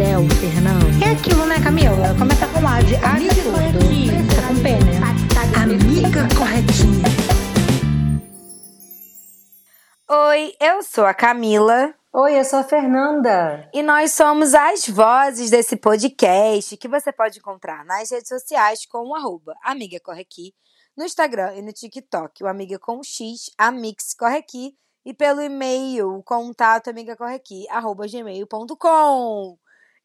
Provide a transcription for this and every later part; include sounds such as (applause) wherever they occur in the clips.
céu, Fernando. É aquilo, né, Camila? Começa com A de A de tudo. Fica com P, né? Amiga corretinha. Oi, eu sou a Camila Oi, eu sou a Fernanda. e nós somos as vozes desse podcast que você pode encontrar nas redes sociais com o arroba Amiga Corre Aqui, no Instagram e no TikTok, o Amiga com X, Amix Corre Aqui, e pelo e-mail, o contato amigacorreaqui, arroba gmail.com.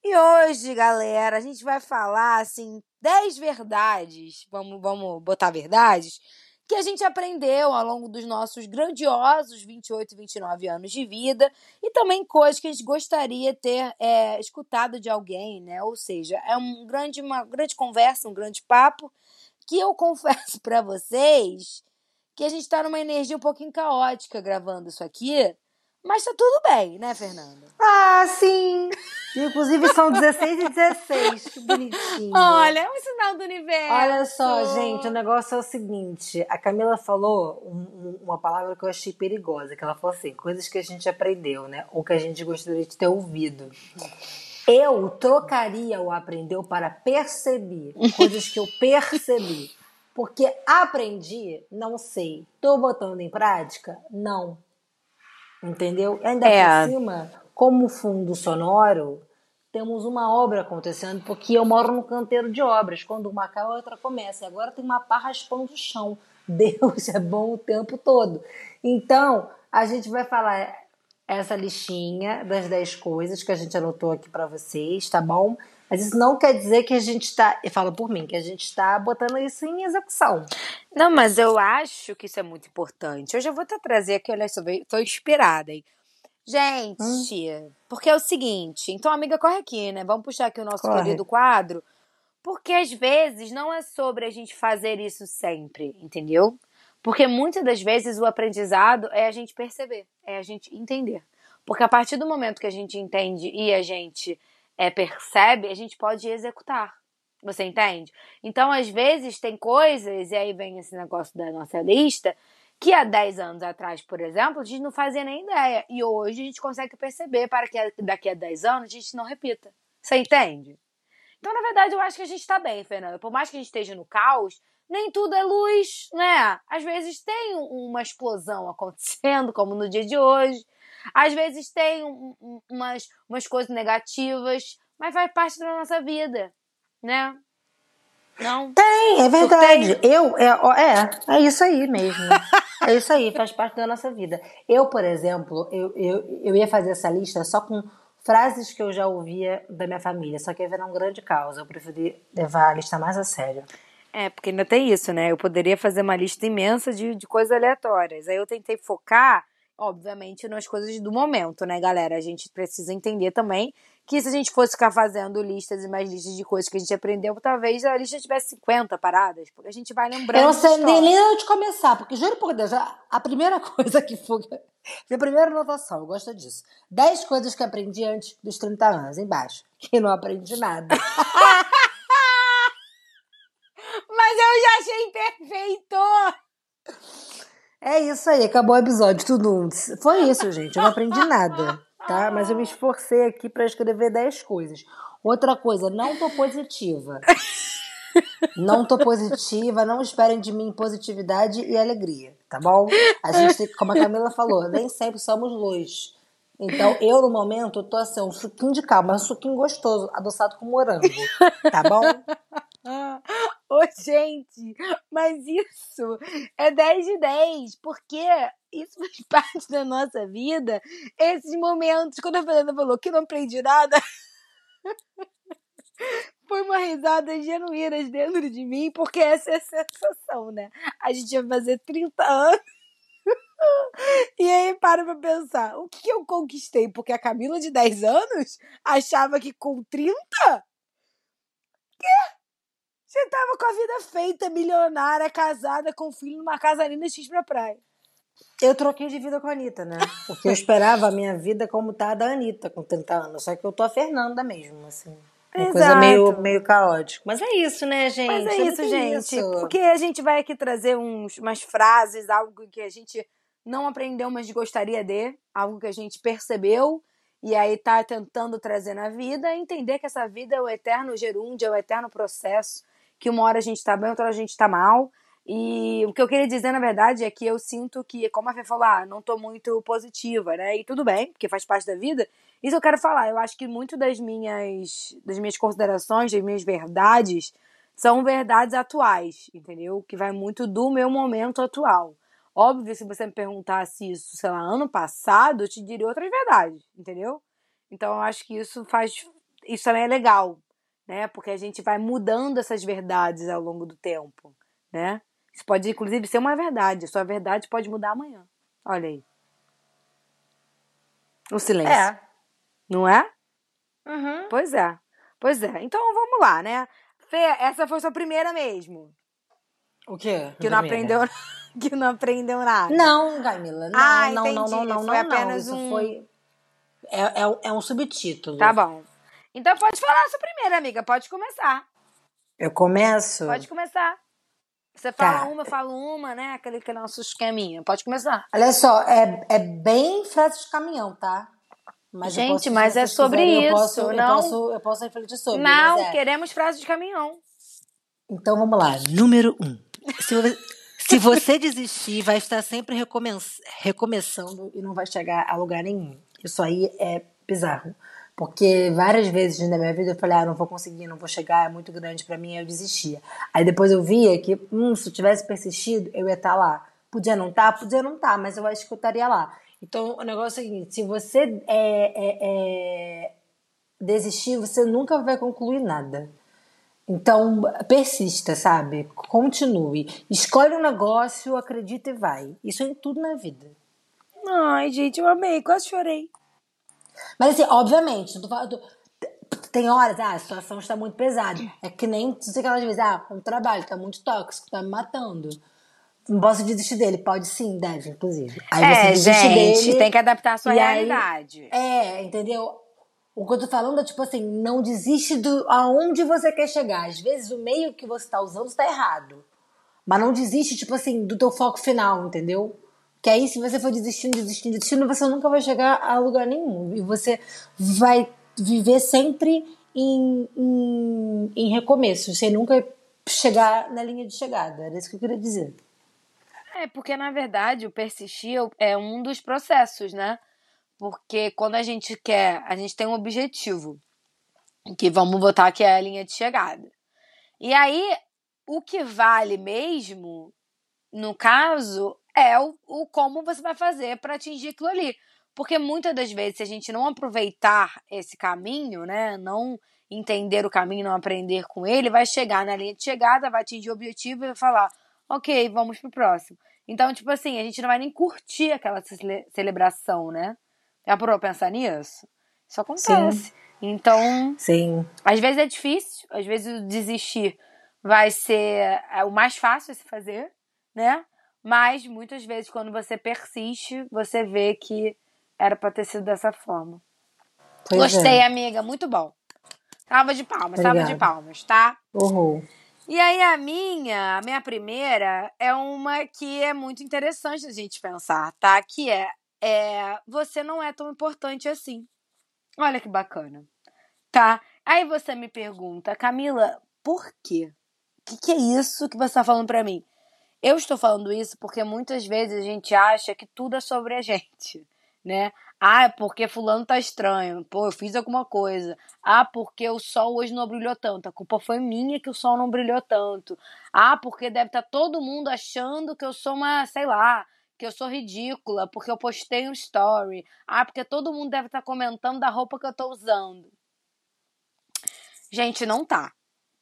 E hoje, galera, a gente vai falar, assim, 10 verdades, vamos, vamos botar verdades, que a gente aprendeu ao longo dos nossos grandiosos 28 e 29 anos de vida e também coisas que a gente gostaria ter é, escutado de alguém, né? Ou seja, é um grande, uma grande conversa, um grande papo que eu (laughs) confesso para vocês que a gente está numa energia um pouquinho caótica gravando isso aqui, mas tá tudo bem, né, Fernanda? Ah, sim. Inclusive são 16 e 16. Que bonitinho. Olha, é um sinal do universo. Olha só, gente, o negócio é o seguinte. A Camila falou um- um- uma palavra que eu achei perigosa, que ela falou assim, coisas que a gente aprendeu, né? Ou que a gente gostaria de ter ouvido. Eu trocaria o aprendeu para perceber. Coisas que eu percebi. Porque aprendi, não sei. Tô botando em prática? Não. Entendeu? Ainda É. por cima, como fundo sonoro, temos uma obra acontecendo, porque eu moro no canteiro de obras. Quando uma acaba, a outra começa. E agora tem uma pá raspando o chão. (laughs) Deus é bom o tempo todo. Então, a gente vai falar essa listinha das 10 coisas que a gente anotou aqui para vocês, tá bom? Mas isso não quer dizer que a gente está, eu falo por mim, que a gente está botando isso em execução. Não, mas eu acho que isso é muito importante. Hoje eu vou até trazer aqui, olha só, tô inspirada, hein? Gente, porque é o seguinte, então amiga, corre aqui, né? Vamos puxar aqui o nosso querido quadro, porque às vezes não é sobre a gente fazer isso sempre, entendeu? Porque muitas das vezes o aprendizado é a gente perceber, é a gente entender. Porque a partir do momento que a gente entende e a gente é, percebe, a gente pode executar. Você entende? Então, às vezes, tem coisas, e aí vem esse negócio da nossa lista, que há 10 anos atrás, por exemplo, a gente não fazia nem ideia. E hoje a gente consegue perceber para que daqui a 10 anos a gente não repita. Você entende? Então, na verdade, eu acho que a gente tá bem, Fernanda. Por mais que a gente esteja no caos, nem tudo é luz, né? Às vezes tem um- uma explosão (laughs) acontecendo, como no dia de hoje. Às vezes tem um- um- umas, umas coisas negativas, mas faz parte da nossa vida, né? Não? Tem, é verdade. Eu, é, é, é isso aí mesmo. É isso aí, faz parte da nossa vida. Eu, por exemplo, eu, eu, eu ia fazer essa lista só com frases que eu já ouvia da minha família, só que ia virar um grande caos. Eu preferi levar a lista mais a sério. É, porque ainda tem isso, né? Eu poderia fazer uma lista imensa de, de coisas aleatórias. Aí eu tentei focar, obviamente, nas coisas do momento, né, galera? A gente precisa entender também que se a gente fosse ficar fazendo listas e mais listas de coisas que a gente aprendeu, talvez a lista tivesse 50 paradas, porque a gente vai lembrando. Eu não sei nem onde começar, porque juro por Deus, a, a primeira (laughs) coisa que foi. Minha primeira anotação, eu gosto disso. 10 coisas que aprendi antes dos 30 anos, embaixo. Que não aprendi nada. (laughs) Mas eu já achei perfeito! (laughs) É isso aí, acabou o episódio, tudo. Foi isso, gente. Eu não aprendi nada, tá? Mas eu me esforcei aqui pra escrever 10 coisas. Outra coisa, não tô positiva. Não tô positiva, não esperem de mim positividade e alegria, tá bom? A gente tem, como a Camila falou, nem sempre somos luz. Então, eu no momento tô assim, um suquinho de calma, um suquinho gostoso, adoçado com morango, tá bom? (laughs) (laughs) Ô, gente, mas isso é 10 de 10, porque isso faz (laughs) parte da nossa vida. Esses momentos, quando a Fernanda falou que não aprendi nada, (laughs) foi uma risada genuína dentro de mim, porque essa é a sensação, né? A gente vai fazer 30 anos. E aí para pra pensar, o que que eu conquistei? Porque a Camila de 10 anos achava que com 30 Você tava com a vida feita, milionária, casada, com filho, numa casa linda X pra praia. Eu troquei de vida com a Anitta, né? (laughs) Porque eu esperava a minha vida como tá a da Anitta, com 30 anos. Só que eu tô a Fernanda mesmo, assim. Uma coisa Exato. meio, meio caótica. Mas é isso, né, gente? Mas é muito isso, gente. isso. Porque a gente vai aqui trazer uns, umas frases, algo que a gente não aprendeu, mas gostaria de, algo que a gente percebeu e aí tá tentando trazer na vida, entender que essa vida é o eterno gerúndio, é o eterno processo, que uma hora a gente tá bem, outra hora a gente tá mal. E o que eu queria dizer, na verdade, é que eu sinto que, como a Fê falou, ah, não tô muito positiva, né? E tudo bem, porque faz parte da vida. Isso eu quero falar. Eu acho que muito das minhas, das minhas considerações, das minhas verdades, são verdades atuais, entendeu? Que vai muito do meu momento atual. Óbvio, se você me perguntasse isso, sei lá, ano passado, eu te diria outras verdades, entendeu? Então eu acho que isso faz. Isso também é legal, né? Porque a gente vai mudando essas verdades ao longo do tempo, né? Isso pode, inclusive, ser uma verdade. A sua verdade pode mudar amanhã. Olha aí. O silêncio. É. Não é? Uhum. Pois é. Pois é. Então vamos lá, né? Fê, essa foi sua primeira mesmo. O quê? Que não aprendeu, (laughs) que não aprendeu nada. Não, Camila. Não, Ah, não, não, entendi. não, não, Foi não, apenas não. Isso um- foi. É, é, um- é um subtítulo. Tá bom. Então pode falar a sua primeira, amiga. Pode começar. Eu começo. Pode começar. Você fala Tá. uma, eu falo uma, né? Aquele que é nosso esqueminha. Pode começar. Olha só, é, é bem frase de caminhão, tá? Mas eu Gente, posso- mas é sobre quiserem, eu isso, posso- não? Eu posso, eu posso refletir sobre. não, é. queremos frase de caminhão. Então vamos lá. Número um. Se você, (laughs) se você desistir, vai estar sempre recomeçando e não vai chegar a lugar nenhum. Isso aí é bizarro. Porque várias vezes na minha vida eu falei, ah, não vou conseguir, não vou chegar, é muito grande pra mim, eu desistia. Aí depois eu via que, hum, se eu tivesse persistido, eu ia estar lá. Podia não estar, podia não estar, mas eu acho que eu estaria lá. Então o negócio é o seguinte: se você é, é, é, desistir, você nunca vai concluir nada. Então, persista, sabe? Continue. Escolhe um negócio, acredita e vai. Isso é em tudo na vida. Ai, gente, eu amei. Quase chorei. Mas assim, obviamente, tu- tem horas, ah, a situação está muito pesada. É que nem tu sei aquelas vezes, ah, um trabalho tá muito tóxico, tá me matando. Não posso desistir dele. Pode sim, deve, inclusive. Aí você é, desiste gente, dele. tem que adaptar a sua e aí- realidade. É, entendeu? O que eu tô falando é tipo assim, não desiste do aonde você quer chegar. Às vezes o meio que você tá usando está errado. Mas não desiste, tipo assim, do teu foco final, entendeu? Que aí, se você for desistindo, desistindo, desistindo, você nunca vai chegar a lugar nenhum. E você vai viver sempre em, em, em recomeço, sem nunca chegar na linha de chegada. Era isso que eu queria dizer. É, porque na verdade o persistir é um dos processos, né? Porque quando a gente quer, a gente tem um objetivo, que vamos botar que é a linha de chegada. E aí, o que vale mesmo, no caso, é o, o como você vai fazer para atingir aquilo ali. Porque muitas das vezes, se a gente não aproveitar esse caminho, né? Não entender o caminho, não aprender com ele, vai chegar na linha de chegada, vai atingir o objetivo e vai falar, ok, vamos pro próximo. Então, tipo assim, a gente não vai nem curtir aquela cele- celebração, né? Já parou pra pensar nisso? Isso acontece. Então, Sim. às vezes é difícil, às vezes o desistir vai ser é, o mais fácil a se fazer, né? Mas muitas vezes quando você persiste, você vê que era pra ter sido dessa forma. Pois Gostei, É. amiga, muito bom. Salva de palmas, salva de palmas, tá? Uhul. E aí a minha, a minha primeira é uma que é muito interessante a gente pensar, tá? Que é, é você não é tão importante assim. Olha que bacana. Tá? Aí você me pergunta, Camila, por quê? O que, que é isso que você tá falando pra mim? Eu estou falando isso porque muitas vezes a gente acha que tudo é sobre a (laughs) gente, né? Ah, é porque fulano tá estranho. Pô, eu fiz alguma coisa. Ah, porque o sol hoje não brilhou tanto. A culpa foi minha que o sol não brilhou tanto. Ah, porque deve estar todo mundo achando que eu sou uma, sei lá, que eu sou ridícula porque eu postei um story. Ah, porque todo mundo deve estar comentando da roupa que eu tô usando. Gente, não tá.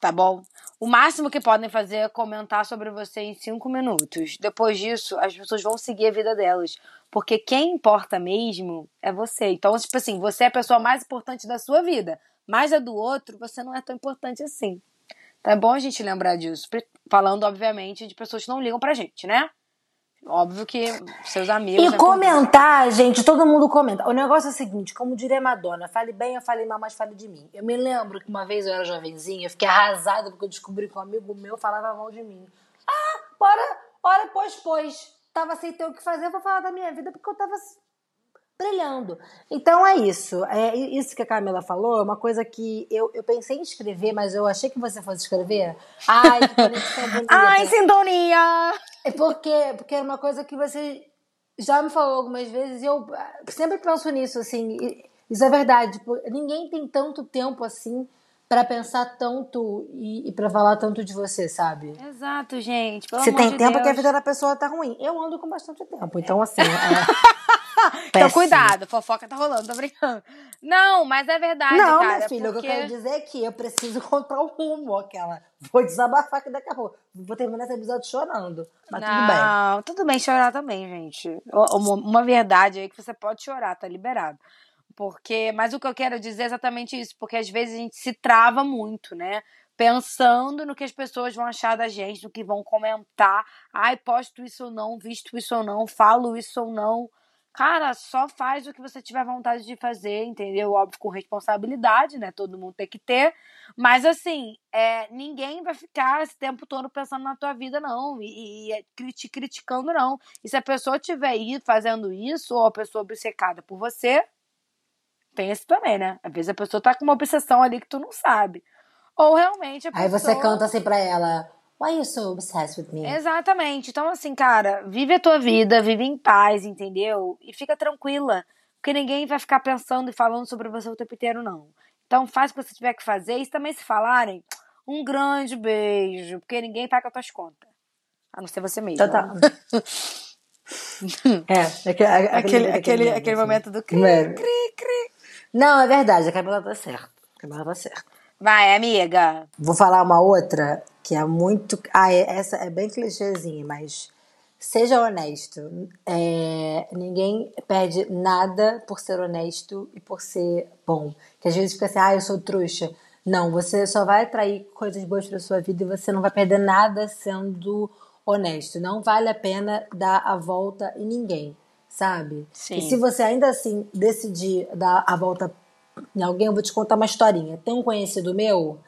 Tá bom? O máximo que podem fazer é comentar sobre você em cinco minutos. Depois disso, as pessoas vão seguir a vida delas. Porque quem importa mesmo é você. Então, tipo assim, você é a pessoa mais importante da sua vida. Mas a do outro, você não é tão importante assim. É bom a gente lembrar disso. Falando, obviamente, de pessoas que não ligam pra gente, né? Óbvio que seus amigos. E né, comentar, gente, todo mundo comenta. O negócio é o seguinte, como diria Madonna, fale bem, eu falei mal, mas fale de mim. Eu me lembro que uma vez eu era jovenzinha, eu fiquei arrasada porque eu descobri que um amigo meu falava mal de mim. Ah, bora, hora, pois, pois. Tava sem ter o que fazer, eu vou falar da minha vida porque eu tava brilhando. Então é isso. É isso que a Camila falou, é uma coisa que eu, eu pensei em escrever, mas eu achei que você fosse escrever. Ai, que conexão (laughs) bonita. Ai, sintonia! É porque, porque era uma coisa que você já me falou algumas vezes e eu sempre penso nisso, assim. Isso é verdade. Tipo, ninguém tem tanto tempo assim para pensar tanto e, e para falar tanto de você, sabe? Exato, gente. Pelo você amor tem de tempo Deus. que a vida da pessoa tá ruim. Eu ando com bastante tempo, então assim. é- (laughs) Então, cuidado, fofoca tá rolando, tô brincando. Não, mas é verdade, Não, cara. minha filha, o que porque... eu quero dizer é que eu preciso (laughs) encontrar o rumo, aquela. Vou desabafar aqui daqui a pouco. Vou terminar esse episódio chorando. Mas tudo bem. Não, tudo bem chorar também, gente. Uma, uma verdade aí que você pode chorar, tá liberado. Porque, mas o que eu quero dizer é exatamente isso, porque às vezes a gente se trava muito, né? Pensando no que as pessoas vão achar da gente, no que vão comentar. Ai, posto isso ou não, visto isso ou não, falo isso ou não. Cara, só faz o que você tiver vontade de fazer, entendeu? Óbvio, com responsabilidade, né? Todo mundo tem que ter. Mas, assim, é, ninguém vai ficar esse tempo todo pensando na tua vida, não. E, e te criticando, não. E se a pessoa estiver aí fazendo isso, ou a pessoa obcecada por você, tem esse também, né? Às vezes a pessoa tá com uma obsessão ali que tu não sabe. Ou realmente a pessoa... Aí você canta assim pra ela: Why you so obsessed with me? Exatamente. Então, assim, cara, vive a tua vida, vive em paz, entendeu? E fica tranquila. Porque ninguém vai ficar pensando e falando sobre você o tempo inteiro, não. Então, faz o que você tiver que fazer. E se também se falarem, um grande beijo. Porque ninguém paga as tuas contas. A não ser você mesmo. Então tá. (laughs) é, aquele, Aquele, aquele, meme, aquele assim. momento do cri, Meme. cri, cri. Não, é verdade, a Camila tá certa. A Camila tá certa. Vai, amiga. Vou falar uma outra que é muito. Ah, é- essa é bem clichêzinha, mas seja honesto. É, ninguém perde nada por ser honesto e por ser bom. Que às vezes fica assim, ah, eu sou trouxa. Não, você só vai atrair coisas boas pra sua vida e você não vai perder nada sendo honesto. Não vale a pena dar a volta em ninguém, sabe? Sim. E se você ainda assim decidir dar a volta em alguém, eu vou te contar uma historinha. Tem um conhecido meu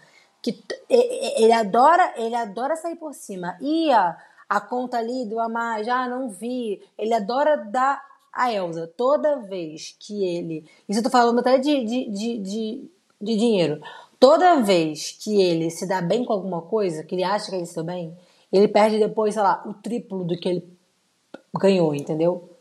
que ele adora, ele adora sair por cima. Ia a conta ali do a mais, ah, não vi. Ele adora dar a Elsa toda vez que ele. Isso eu tô falando até de, de, de, de, de dinheiro. Toda vez que ele se dá bem com alguma coisa, que ele acha que ele se deu bem, ele perde depois, sei lá, o triplo do que ele ganhou, entendeu?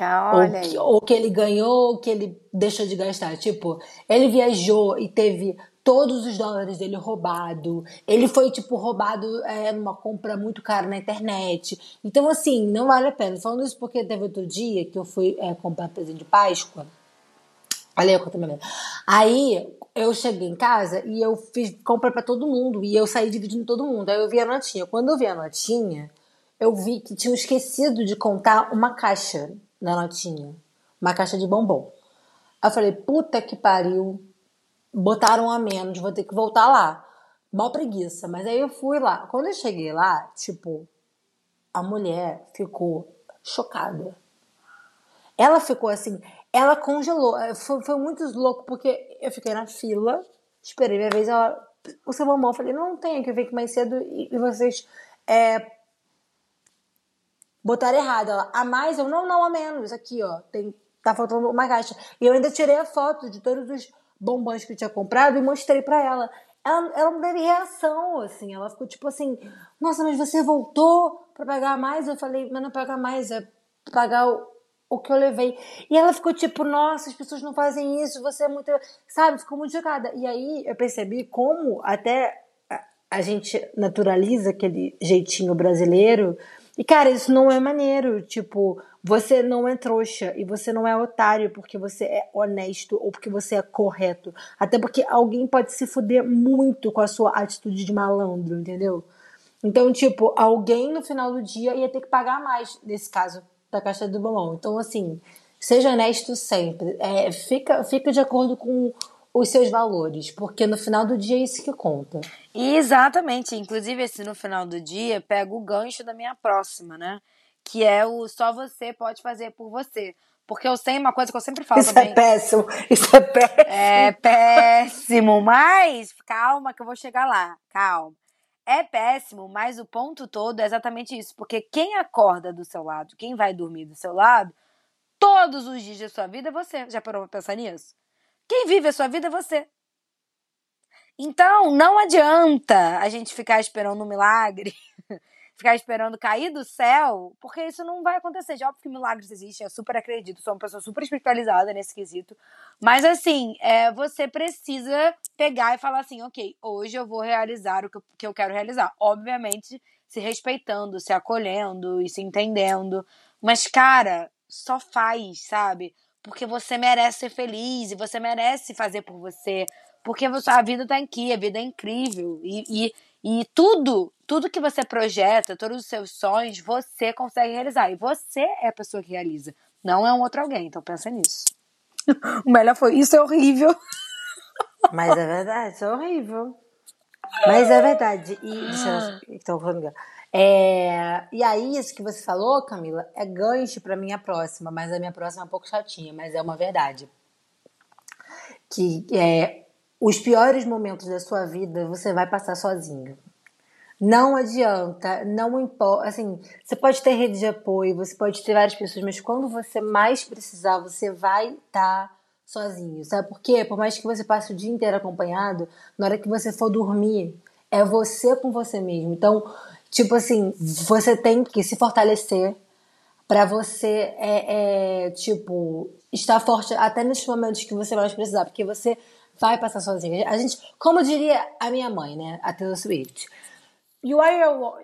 Ou, olha que- aí. ou que ele ganhou, ou que ele deixou de gastar. Tipo, ele viajou e teve todos os dólares dele roubado. Ele foi, tipo, roubado é, numa compra muito cara na internet. Então, assim, não vale a pena. Falando isso porque teve outro dia que eu fui é, comprar presente de Páscoa. Olha aí, eu vida. Aí eu cheguei em casa e eu fiz compra pra todo mundo. E eu saí dividindo todo mundo. Aí eu vi a notinha. Quando eu vi a notinha, eu vi que tinham esquecido de contar uma caixa na notinha. Uma caixa de bombom. Aí eu falei, puta que pariu. Botaram a menos, vou ter que voltar lá. Mó preguiça. Mas aí eu fui lá. Quando eu cheguei lá, tipo, a mulher ficou chocada. Ela ficou assim, ela congelou. Foi, foi muito louco, porque eu fiquei na fila, esperei minha vez, ela. O seu bombom, eu falei, não tem, que eu vim aqui mais cedo e vocês é, botaram errado. Ela, a mais, eu, não, não, a menos. Aqui, ó, tem, tá faltando uma caixa. E eu ainda tirei a foto de todos os bombons que eu tinha comprado e mostrei pra ela. Ela, ela não teve reação, assim. Ela ficou tipo assim: Nossa, mas você voltou pra pagar mais? Eu falei: Mas não é pagar mais, é pagar o, o que eu levei. E ela ficou tipo: Nossa, as pessoas não fazem isso, você é muito. Sabe? Ficou muito chocada. E aí eu percebi como até a, a gente naturaliza aquele jeitinho brasileiro. E, cara, isso não é maneiro. Tipo, você não é trouxa e você não é otário porque você é honesto ou porque você é correto. Até porque alguém pode se fuder muito com a sua atitude de malandro, entendeu? Então, tipo, alguém no final do dia ia ter que pagar mais, nesse caso, da caixa do bombom. Então, assim, seja honesto sempre. É, fica, fica de acordo com os seus valores, porque no final do dia é isso que conta. Exatamente. Inclusive, esse no final do dia pega o gancho da minha próxima, né? Que é o só você pode fazer por você. Porque eu sei uma coisa que eu sempre falo Isso também. é péssimo, isso é péssimo. É péssimo, mas calma que eu vou chegar lá. Calma. É péssimo, mas o ponto todo é exatamente isso. Porque quem acorda do seu lado, quem vai dormir do seu lado, todos os dias da sua vida é você. Já parou pra pensar nisso? Quem vive a sua vida é você. Então, não adianta a gente ficar esperando um milagre, (laughs) ficar esperando cair do céu, porque isso não vai acontecer. Já óbvio que milagres existem, eu super acredito, sou uma pessoa super espiritualizada nesse quesito. Mas assim, é, você precisa pegar e falar assim, ok, hoje eu vou realizar o que eu, que eu quero realizar. Obviamente, se respeitando, se acolhendo e se entendendo. Mas, cara, só faz, sabe? Porque você merece ser feliz e você merece fazer por você. Porque a vida tá aqui, a vida é incrível. E, e, e tudo, tudo que você projeta, todos os seus sonhos, você consegue realizar. E você é a pessoa que realiza. Não é um outro alguém. Então pensa nisso. (laughs) o melhor foi, isso é horrível. (laughs) Mas é verdade, isso é horrível. Mas é verdade. E, deixa eu, então, falando, é, e aí, isso que você falou, Camila, é gancho pra minha próxima, mas a minha próxima é um pouco chatinha, mas é uma verdade. Que é, os piores momentos da sua vida você vai passar sozinho. Não adianta, não importa. Assim, você pode ter rede de apoio, você pode ter várias pessoas, mas quando você mais precisar, você vai estar tá sozinho. Sabe por quê? Por mais que você passe o dia inteiro acompanhado, na hora que você for dormir, é você com você mesmo. Então, tipo assim, você tem que se fortalecer para você, é, é, tipo, estar forte até nesses momentos que você mais precisar, porque você vai passar sozinho. A gente, como diria a minha mãe, né, a Taylor Swift, you are your,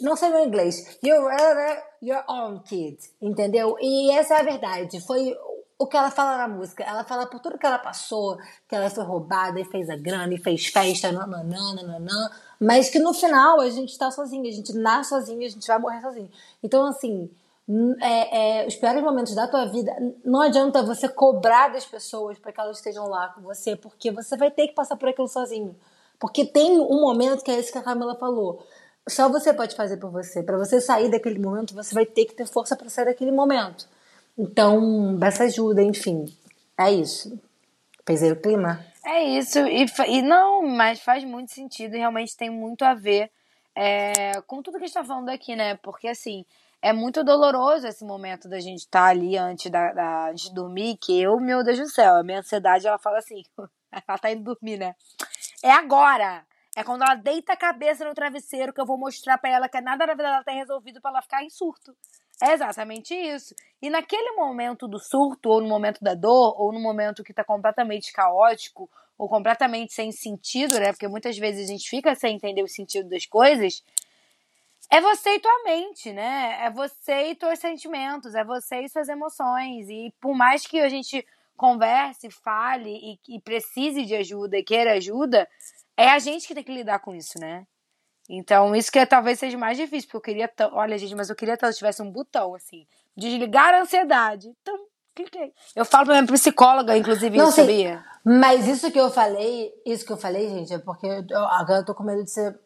não sei meu inglês, you're your own kid, entendeu? E essa é a verdade. Foi o que ela fala na música. Ela fala por tudo que ela passou, que ela foi roubada e fez a grana e fez festa, nananã, nananã, mas que no final a gente tá sozinho, a gente nasce sozinho, a gente vai morrer sozinho. Então, assim, é, é, os piores momentos da tua vida, não adianta você cobrar das pessoas para que elas estejam lá com você, porque você vai ter que passar por aquilo sozinho. Porque tem um momento que é esse que a Camila falou. Só você pode fazer por você. Para você sair daquele momento, você vai ter que ter força para sair daquele momento. Então, essa ajuda, enfim. É isso. Pesei o clima? É isso. E, e não, mas faz muito sentido e realmente tem muito a ver é, com tudo que a gente tá falando aqui, né? Porque assim, é muito doloroso esse momento da gente estar tá ali antes, da, da, antes de dormir, que eu, meu Deus do céu, a minha ansiedade, ela fala assim, (laughs) ela tá indo dormir, né? É agora! É quando ela deita a cabeça no travesseiro que eu vou mostrar para ela que nada na vida dela tá resolvido para ela ficar em surto. É exatamente isso. E naquele momento do surto, ou no momento da dor, ou no momento que tá completamente caótico, ou completamente sem sentido, né? Porque muitas vezes a gente fica sem entender o sentido das coisas. É você e tua mente, né? É você e teus sentimentos, é você e suas emoções. E por mais que a gente converse, fale e, e precise de ajuda e queira ajuda, é a gente que tem que lidar com isso, né? Então, isso que é, talvez seja mais difícil, porque eu queria. Olha, gente, mas eu queria que tivesse um botão, assim, desligar a ansiedade. Então, cliquei. Eu falo pra minha psicóloga, inclusive, Não, isso, sim, sabia? Mas isso que eu falei, isso que eu falei, gente, é porque eu, agora eu tô com medo de ser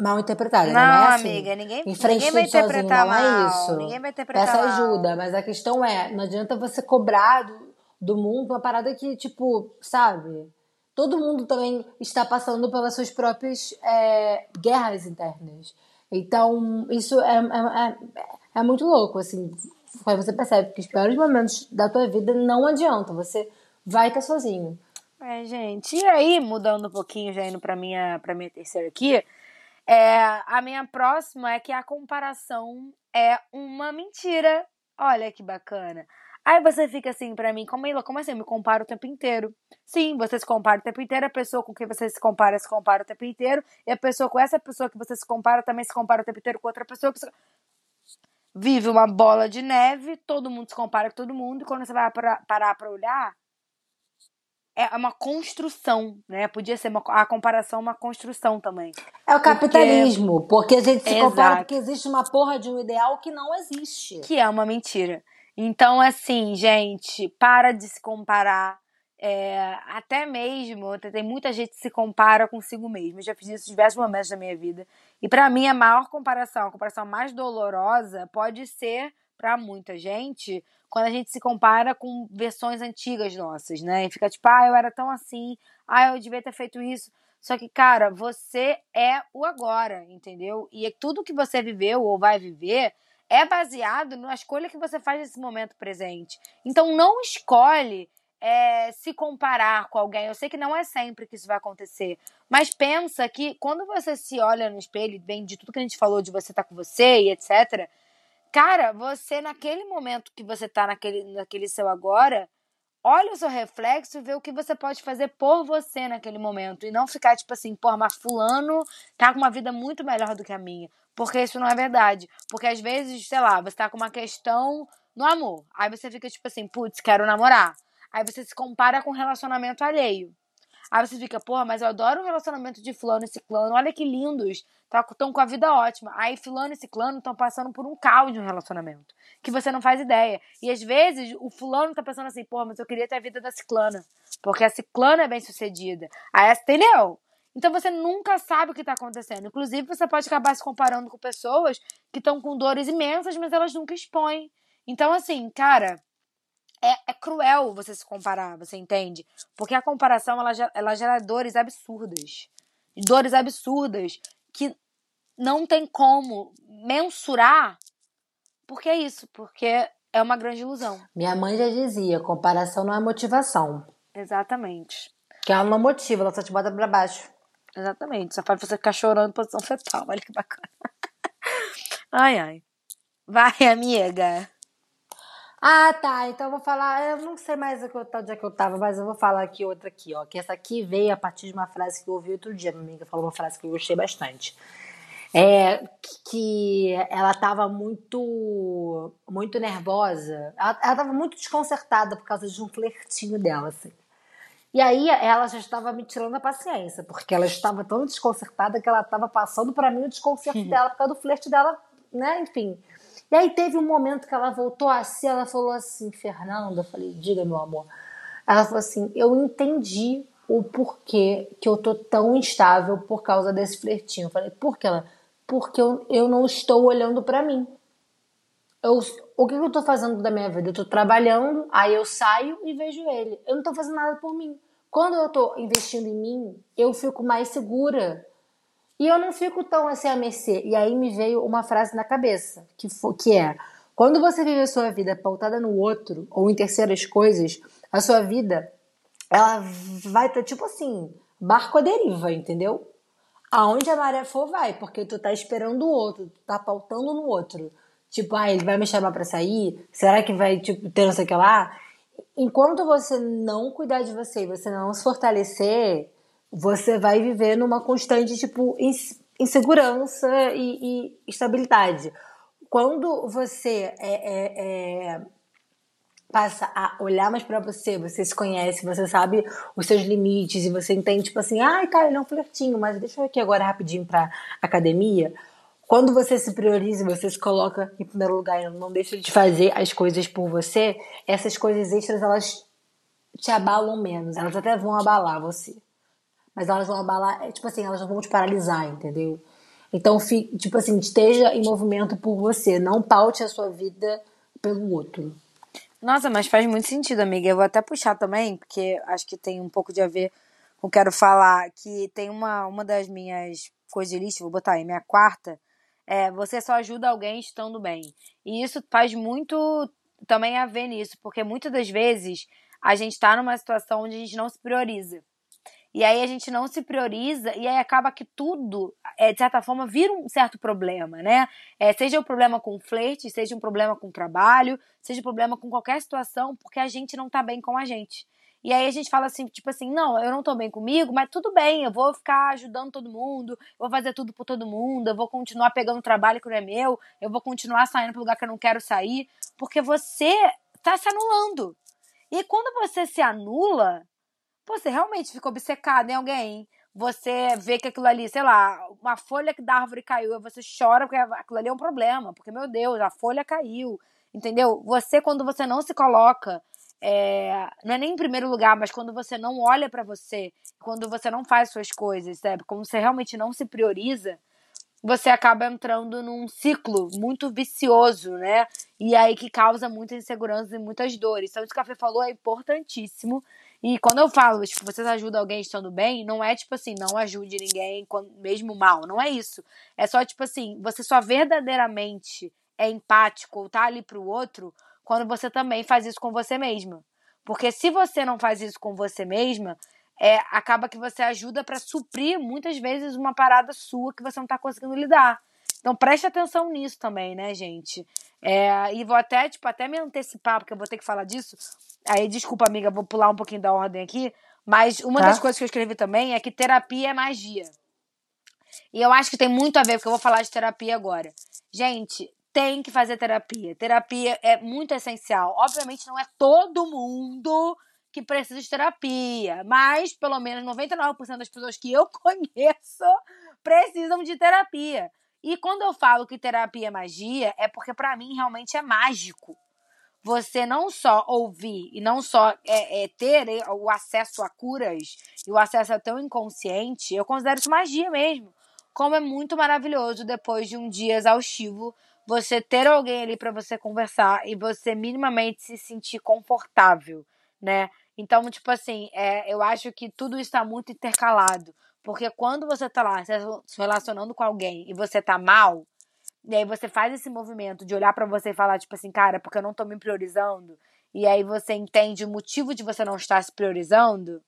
mal interpretada. Não, não é assim. amiga, ninguém, ninguém vai tudo sozinho, interpretar não mal. é isso. Ninguém vai interpretar Peça mal. ajuda, mas a questão é, não adianta você cobrar do, do mundo uma parada que, tipo, sabe? Todo mundo também está passando pelas suas próprias é, guerras internas. Então, isso é, é, é, é muito louco, assim. Aí você percebe que os piores momentos da tua vida não adiantam. Você vai estar sozinho. É, gente. E aí, mudando um pouquinho, já indo pra minha, pra minha terceira aqui, é, a minha próxima é que a comparação é uma mentira. Olha que bacana. Aí você fica assim pra mim, Camila, como assim? Eu me comparo o tempo inteiro. Sim, você se compara o tempo inteiro, a pessoa com quem você se compara se compara o tempo inteiro, e a pessoa com essa pessoa que você se compara também se compara o tempo inteiro com outra pessoa que você... Vive uma bola de neve, todo mundo se compara com todo mundo, e quando você vai pra, parar pra olhar, é uma construção, né? Podia ser uma, a comparação uma construção também. É o capitalismo, porque, porque a gente se Exato. compara porque existe uma porra de um ideal que não existe. Que é uma mentira. Então, assim, gente, para de se comparar. é, até mesmo, tem muita gente que se compara consigo mesmo. Eu já fiz isso em diversos momentos da minha vida. E para mim, a maior comparação, a comparação mais dolorosa, pode ser para muita gente quando a gente se compara com versões antigas nossas, né? E fica tipo, ah, eu era tão assim, ah, eu devia ter feito isso. Só que, cara, você é o agora, entendeu? E tudo que você viveu ou vai viver é baseado na escolha que você faz nesse momento presente. Então, não escolhe é, se comparar com alguém. Eu sei que não é sempre que isso vai acontecer, mas pensa que quando você se olha no espelho, bem de tudo que a gente falou de você estar tá com você e etc. Cara, você naquele momento que você tá naquele, naquele seu agora, olha o seu reflexo e vê o que você pode fazer por você naquele momento. E não ficar tipo assim, pô, mas fulano tá com uma vida muito melhor do que a minha. Porque isso não é verdade. Porque às vezes, sei lá, você tá com uma questão no amor. Aí você fica tipo assim, putz, quero namorar. Aí você se compara com um relacionamento alheio. Aí você fica, porra, mas eu adoro o relacionamento de fulano e ciclano, olha que lindos, estão tá, com a vida ótima. Aí fulano e ciclano estão passando por um caos de relacionamento, que você não faz ideia. E às vezes o fulano tá pensando assim, porra, mas eu queria ter a vida da ciclana, porque a ciclana é bem sucedida. Aí, entendeu? Então você nunca sabe o que está acontecendo. Inclusive, você pode acabar se comparando com pessoas que estão com dores imensas, mas elas nunca expõem. Então, assim, cara, é, é, cruel você se comparar, você entende? Porque a comparação ela, ela gera dores absurdas. Dores absurdas que não tem como mensurar. Porque é isso, porque é uma grande ilusão. Minha mãe já dizia: comparação não é motivação. Exatamente. Que ela não motiva, ela só te bota pra baixo. Exatamente. Só faz você ficar chorando em posição fetal. (laughs) Olha que bacana. Ai, ai. Vai, amiga. Ah, tá. Então eu vou falar. Eu não sei mais onde é que eu tava, mas eu vou falar aqui outra aqui, ó. Que essa aqui veio a partir de uma frase que eu ouvi outro dia. Minha amiga falou uma frase que eu gostei bastante. É que ela tava muito muito nervosa. Ela, ela tava muito desconcertada por causa de um flertinho dela, assim. E aí ela já estava me tirando a paciência, porque ela estava tão desconcertada que ela estava passando para mim o desconcerto dela por causa do flerte dela, né? Enfim. E aí teve um momento que ela voltou a si, ela falou assim, Fernanda, eu falei, diga meu amor. Ela falou assim, eu entendi o porquê que eu tô tão instável por causa desse flertinho. Eu falei, por que ela? Porque eu, eu não estou olhando para mim. Eu, o que, que eu tô fazendo da minha vida? Eu tô trabalhando, aí eu saio e vejo ele. Eu não tô fazendo nada por mim. Quando eu tô investindo em mim, eu fico mais segura. E eu não fico tão assim a mercê. E aí me veio uma frase na cabeça, que, que é: quando você vive a sua vida pautada no outro ou em terceiras coisas, a sua vida ela vai estar tipo assim, barco à deriva, entendeu? Aonde a maré for, vai, porque tu tá esperando o outro, tu tá pautando no outro. Tipo, ah, ele vai me chamar para sair? Será que vai, tipo, ter não sei o que lá? Enquanto você não cuidar de você e você não se fortalecer, você vai viver numa constante, tipo, insegurança e, e estabilidade. Quando você é, é, é, passa a olhar mais para você, você se conhece, você sabe os seus limites e você entende, tipo assim, ai, cara, ele é um flertinho, mas deixa eu aqui agora rapidinho pra academia. Quando você se prioriza, você se coloca em primeiro lugar e não deixa de fazer as coisas por você, essas coisas extras, elas te abalam menos. Elas até vão abalar você mas elas vão abalar, é, tipo assim, elas não vão te paralisar, entendeu? Então, tipo assim, esteja em movimento por você, não paute a sua vida pelo outro. Nossa, mas faz muito sentido, amiga. Eu vou até puxar também, porque acho que tem um pouco de a ver com o que eu quero falar, que tem uma, uma das minhas coisas de lista, vou botar aí, minha quarta, é você só ajuda alguém estando bem. E isso faz muito também a ver nisso, porque muitas das vezes a gente está numa situação onde a gente não se prioriza. E aí a gente não se prioriza e aí acaba que tudo, é, de certa forma, vira um certo problema, né? É, seja um problema com flerte, seja um problema com trabalho, seja um problema com qualquer situação, porque a gente não tá bem com a gente. E aí a gente fala assim, tipo assim, não, eu não tô bem comigo, mas tudo bem, eu vou ficar ajudando todo mundo, vou fazer tudo por todo mundo, eu vou continuar pegando trabalho que não é meu, eu vou continuar saindo pro lugar que eu não quero sair, porque você tá se anulando. E quando você se anula, você realmente ficou obcecado em alguém. Você vê que aquilo ali, sei lá, uma folha da árvore caiu, e você chora porque aquilo ali é um problema, porque, meu Deus, a folha caiu. Entendeu? Você, quando você não se coloca é, não é nem em primeiro lugar, mas quando você não olha para você, quando você não faz suas coisas, sabe? Quando você realmente não se prioriza, você acaba entrando num ciclo muito vicioso, né? E aí que causa muita insegurança e muitas dores. Então, isso que a Fê falou é importantíssimo. E quando eu falo, tipo, vocês ajudam alguém estando bem, não é tipo assim, não ajude ninguém mesmo mal. Não é isso. É só tipo assim, você só verdadeiramente é empático ou tá ali pro outro quando você também faz isso com você mesma. Porque se você não faz isso com você mesma, é, acaba que você ajuda para suprir muitas vezes uma parada sua que você não tá conseguindo lidar. Então preste atenção nisso também, né, gente? É, e vou até, tipo, até me antecipar, porque eu vou ter que falar disso. Aí, desculpa, amiga, vou pular um pouquinho da ordem aqui. Mas uma tá. das coisas que eu escrevi também é que terapia é magia. E eu acho que tem muito a ver, porque eu vou falar de terapia agora. Gente, tem que fazer terapia. Terapia é muito essencial. Obviamente, não é todo mundo que precisa de terapia, mas pelo menos 99% das pessoas que eu (laughs) conheço precisam de terapia. E quando eu falo que terapia é magia, é porque para mim realmente é mágico. Você não só ouvir e não só é, é ter o acesso a curas e o acesso ao teu inconsciente, eu considero isso magia mesmo. Como é muito maravilhoso depois de um dia exaustivo você ter alguém ali para você conversar e você minimamente se sentir confortável, né? Então, tipo assim, é, eu acho que tudo está muito intercalado. Porque quando você tá lá se relacionando com alguém e você tá mal, e aí você faz esse movimento de olhar para você e falar, tipo assim, cara, porque eu não tô me priorizando, e aí você entende o motivo de você não estar se priorizando,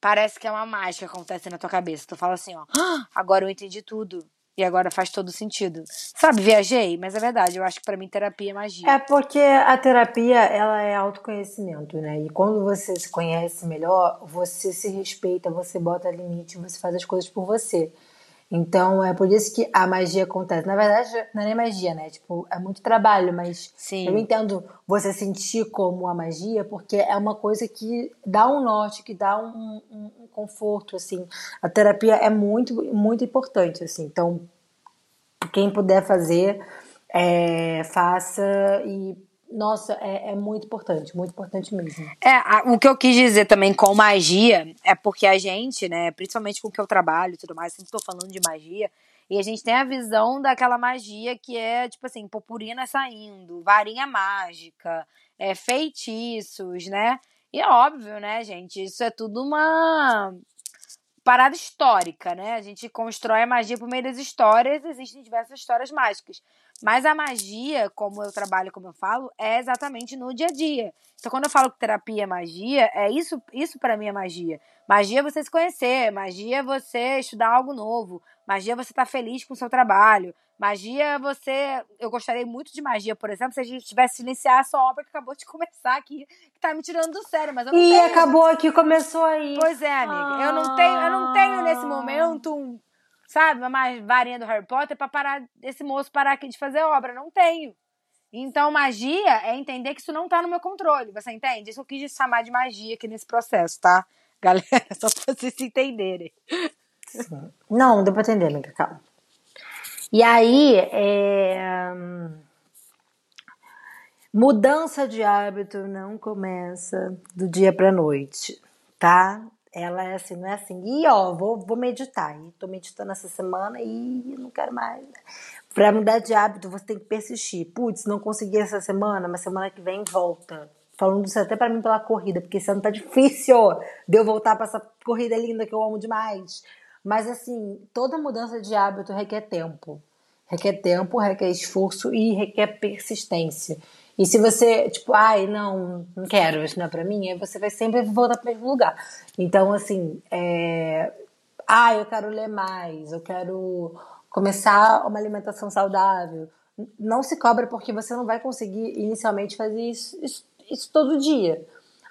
parece que é uma mágica que acontece na tua cabeça. Tu fala assim, ó, ah, agora eu entendi tudo. E agora faz todo sentido. Sabe, viajei, mas é verdade, eu acho que para mim terapia é magia. É porque a terapia, ela é autoconhecimento, né? E quando você se conhece melhor, você se respeita, você bota limite, você faz as coisas por você. Então é por isso que a magia acontece. Na verdade, não é nem magia, né? Tipo, é muito trabalho, mas Sim. eu entendo você sentir como a magia, porque é uma coisa que dá um norte, que dá um, um, um conforto, assim. A terapia é muito, muito importante, assim. Então, quem puder fazer, é, faça e nossa, é, é, muito importante, muito importante mesmo. É, a, o que eu quis dizer também com magia é porque a gente, né, principalmente com o que eu trabalho e tudo mais, sempre estou falando de magia, e a gente tem a visão daquela magia que é, tipo assim, purpurina saindo, varinha mágica, é, feitiços, né? E é óbvio, né, gente, isso é tudo uma parada histórica, né? A gente constrói a magia por meio das histórias, existem diversas histórias mágicas. Mas a magia, como eu trabalho, como eu falo, é exatamente no dia a dia. Então, quando eu falo que terapia é magia, é isso, isso para mim é magia. Magia é você se conhecer, magia é você estudar algo novo, magia é você estar tá feliz com o seu trabalho, magia é você. Eu gostaria muito de magia, por exemplo, se a gente tivesse silenciar essa obra que acabou de (laughs) começar aqui, que tá me tirando do sério, mas eu não e tenho. E acabou aqui, começou aí. Pois é, amiga. Ah. Eu não tenho, eu não tenho nesse momento um sabe, uma varinha do Harry Potter para parar esse moço parar aqui de fazer obra. Não tenho. Então, magia é entender que isso não tá no meu controle. Você entende? Isso eu quis chamar de magia aqui nesse processo, tá? (laughs) Galera, só pra vocês se entenderem. Não, deu pra entender, amiga, calma. E aí, é... mudança de hábito não começa do dia pra noite, tá? Ela é assim, não é assim, e ó, vou, vou meditar. E tô meditando essa semana e não quero mais. Pra mudar de hábito, você tem que persistir. Putz, não consegui essa semana, mas semana que vem volta. Falando isso até para mim pela corrida, porque esse ano tá (laughs) difícil de eu voltar para essa corrida linda que eu amo demais. Mas assim, toda mudança de hábito requer tempo. Requer tempo, requer esforço e requer persistência. E se você, tipo, ai, não, não quero, isso não é pra mim, aí você vai sempre voltar pro mesmo lugar. Então, assim, é... ah, eu quero ler mais, eu quero começar uma alimentação saudável. Não se cobra porque você não vai conseguir inicialmente fazer isso, isso, isso todo dia.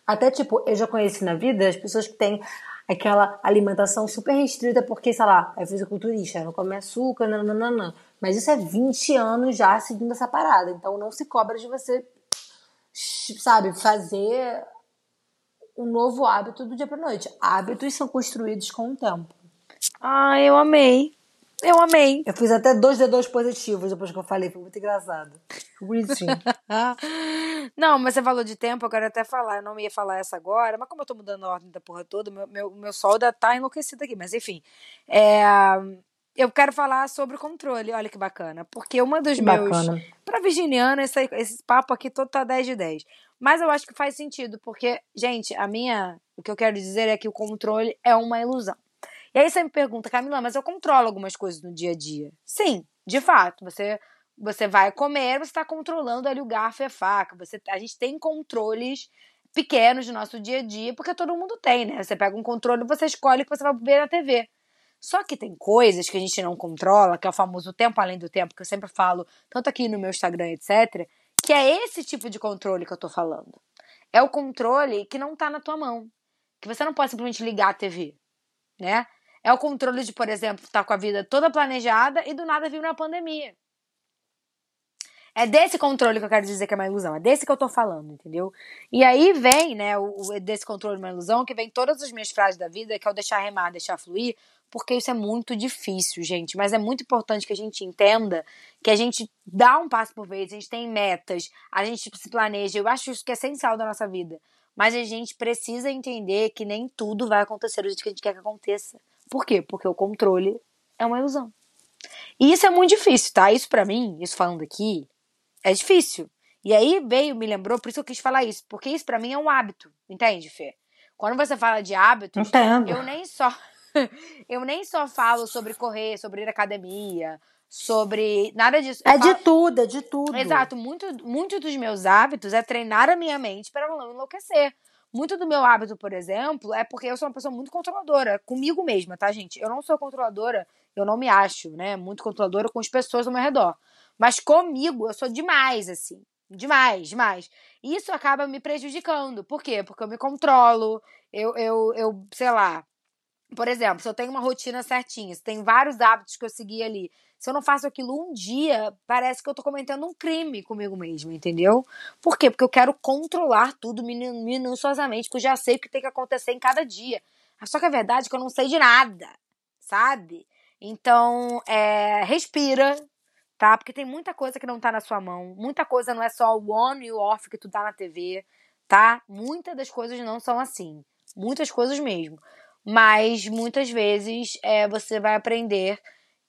Até, tipo, eu já conheci na vida as pessoas que têm aquela alimentação super restrita porque, sei lá, é fisiculturista, não come açúcar, não. Mas isso é 20 anos já seguindo essa parada. Então não se cobra de você, sabe, fazer um novo hábito do dia pra noite. Hábitos são construídos com o tempo. Ah, eu amei. Eu amei. Eu fiz até dois D2 positivos depois que eu falei, foi muito engraçado. Foi Bonitinho. (laughs) Não, mas você falou de tempo, eu quero até falar. Eu não ia falar essa agora, mas como eu tô mudando a ordem da porra toda, meu, meu, meu sol ainda tá enlouquecido aqui. Mas enfim. É, eu quero falar sobre o controle. Olha que bacana. Porque uma dos Que meus. bacana. Pra Virginiana, esse, esse papo aqui todo tá 10 de 10. Mas eu acho que faz sentido, porque, gente, a minha. O que eu quero dizer é que o controle é uma ilusão. E aí você me pergunta, Camila, mas eu controlo algumas coisas no dia a dia. Sim, de fato. Você, você vai comer, você está controlando ali o garfo e a faca. Você, a gente tem controles pequenos do nosso dia a dia, porque todo mundo tem, né? Você pega um controle e você escolhe o que você vai ver na TV. Só que tem coisas que a gente não controla, que é o famoso tempo além do tempo, que eu sempre falo, tanto aqui no meu Instagram, etc., que é esse tipo de controle que eu tô falando. É o controle que não tá na tua mão. Que você não pode simplesmente ligar a TV, né? É o controle de, por exemplo, estar com a vida toda planejada e do nada vir uma pandemia. É desse controle que eu quero dizer que é uma ilusão. É desse que eu tô falando, entendeu? E aí vem, né, o, desse controle de uma ilusão, que vem todas as minhas frases da vida, que é o deixar remar, deixar fluir, porque isso é muito difícil, gente. Mas é muito importante que a gente entenda que a gente dá um passo por vez, a gente tem metas, a gente se planeja. Eu acho isso que é essencial da nossa vida. Mas a gente precisa entender que nem tudo vai acontecer do jeito que a gente quer que aconteça. Por quê? Porque o controle é uma ilusão. E isso é muito difícil, tá? Isso pra mim, isso falando aqui, é difícil. E aí veio, me lembrou, por isso eu quis falar isso. Porque isso pra mim é um hábito, entende, Fê? Quando você fala de hábitos, Entendo. eu nem só (laughs) eu nem só falo sobre correr, sobre ir à academia, sobre nada disso. Eu É de falo- tudo, é de tudo. Exato, muito, muito dos meus hábitos é treinar a minha mente para não enlouquecer. Muito do meu hábito, por exemplo, é porque eu sou uma pessoa muito controladora comigo mesma, tá, gente? Eu não sou controladora, eu não me acho, né? Muito controladora com as pessoas ao meu redor. Mas comigo, eu sou demais, assim. Demais, demais. E Isso acaba me prejudicando. Por quê? Porque eu me controlo, eu, eu, eu sei lá. Por exemplo, se eu tenho uma rotina certinha, se tem vários hábitos que eu segui ali, se eu não faço aquilo um dia, parece que eu tô cometendo um crime comigo mesma, entendeu? Por quê? Porque eu quero controlar tudo minu- minuciosamente, porque eu já sei o que tem que acontecer em cada dia. Só que a verdade é que eu não sei de nada, sabe? Então, é, respira, tá? Porque tem muita coisa que não tá na sua mão. Muita coisa não é só o on e o off que tu tá na TV, tá? Muitas das coisas não são assim. Muitas coisas mesmo. Mas muitas vezes é, você vai aprender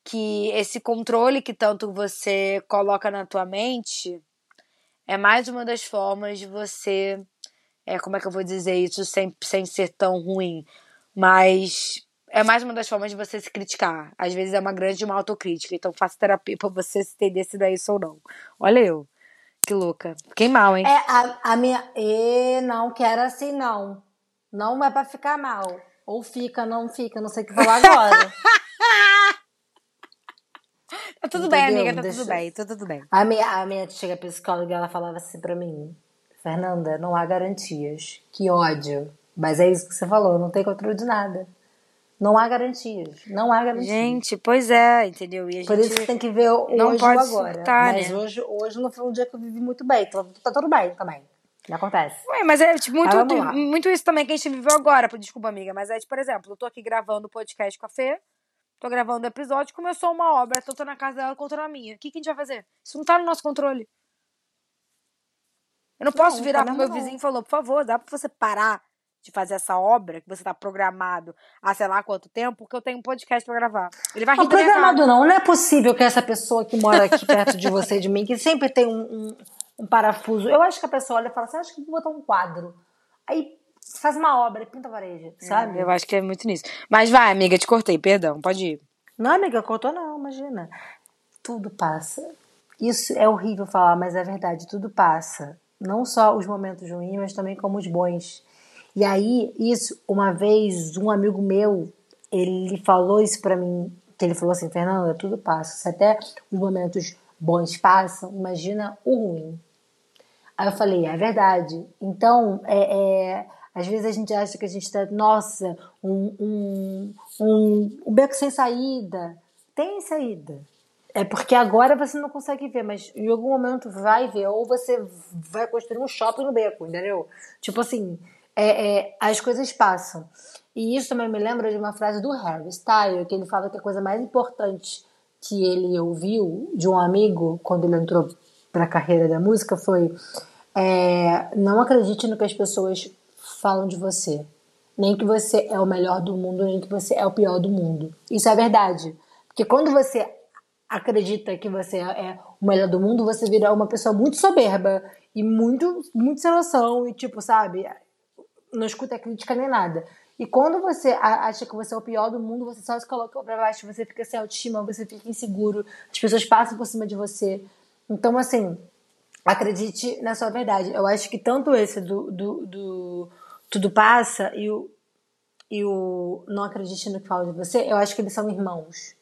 que esse controle que tanto você coloca na tua mente é mais uma das formas de você. É, como é que eu vou dizer isso sem, sem ser tão ruim? Mas é mais uma das formas de você se criticar. Às vezes é uma grande uma autocrítica. Então faça terapia pra você entender se dá isso ou não. Olha eu. Que louca. Fiquei mal, hein? É, a, a minha. E não quero assim, não. Não é pra ficar mal. Ou fica, não fica, não sei o que falar agora. (laughs) Tá tudo bem, Entendeu? amiga. Tá Deixa- tudo bem. Tá tudo bem. A minha, a minha chega psicóloga ela falava assim pra mim: Fernanda, não há garantias. Que ódio. Mas é isso que você falou, não tem controle de nada. Não há garantias. Não há garantias. Gente, pois é, entendeu? E a Por gente... isso tem que ver o não hoje pode ou agora. surtar, Mas né? hoje, hoje não foi um dia que eu vivi muito bem. Então tá tudo bem também. Não acontece. Ué, mas é tipo, muito, Mas muito isso também que a gente viveu agora. Desculpa, amiga, mas é, tipo, por exemplo, eu tô aqui gravando o podcast com a Fê, tô gravando o episódio, começou uma obra, então tô na casa dela contra a minha. O que, que a gente vai fazer? Isso não tá no nosso controle. Eu não posso Não, virar tá pro meu não. vizinho e falar, por favor, dá pra você parar de fazer essa obra que você tá programado há sei lá quanto tempo, porque eu tenho um podcast pra gravar. Ele vai rir Não, programado não. Não é possível que essa pessoa que mora aqui perto de você e de mim, que sempre tem um, um, um parafuso. Eu acho que a pessoa olha e fala assim: acho que vou botar um quadro. Aí faz uma obra, pinta a parede, sabe? Eu acho que é muito nisso. Mas vai, amiga, te cortei, perdão, pode ir. Não, amiga, contou não, imagina. Tudo passa. Isso é horrível falar, mas é verdade, tudo passa. Não só os momentos ruins, mas também como os bons. E aí, isso, uma vez, um amigo meu, ele falou isso pra mim, que ele falou assim, Fernanda, tudo passa. Se até os momentos bons passam, imagina o ruim. Aí eu falei, é verdade. Então, é, é, às vezes a gente acha que a gente está, nossa, um, um, um, um beco sem saída. Tem saída. É porque agora você não consegue ver, mas em algum momento vai ver. Ou você vai construir um shopping no beco, entendeu? Tipo assim, é, é, as coisas passam. E isso também me lembra de uma frase do Harry Styles, que ele fala que a coisa mais importante que ele ouviu de um amigo quando ele entrou para a carreira da música foi é, não acredite no que as pessoas falam de você. Nem que você é o melhor do mundo, nem que você é o pior do mundo. Isso é verdade. Porque quando você acredita que você é o melhor do mundo, você vira uma pessoa muito soberba e muito, muito sem noção e tipo, sabe, não escuta crítica nem nada. E quando você acha que você é o pior do mundo, você só se coloca pra baixo, você fica sem autoestima, você fica inseguro, as pessoas passam por cima de você. Então, assim, acredite na sua verdade. Eu acho que tanto esse do, do, do Tudo Passa e o, e o Não Acredite no que fala de você, eu acho que eles são irmãos.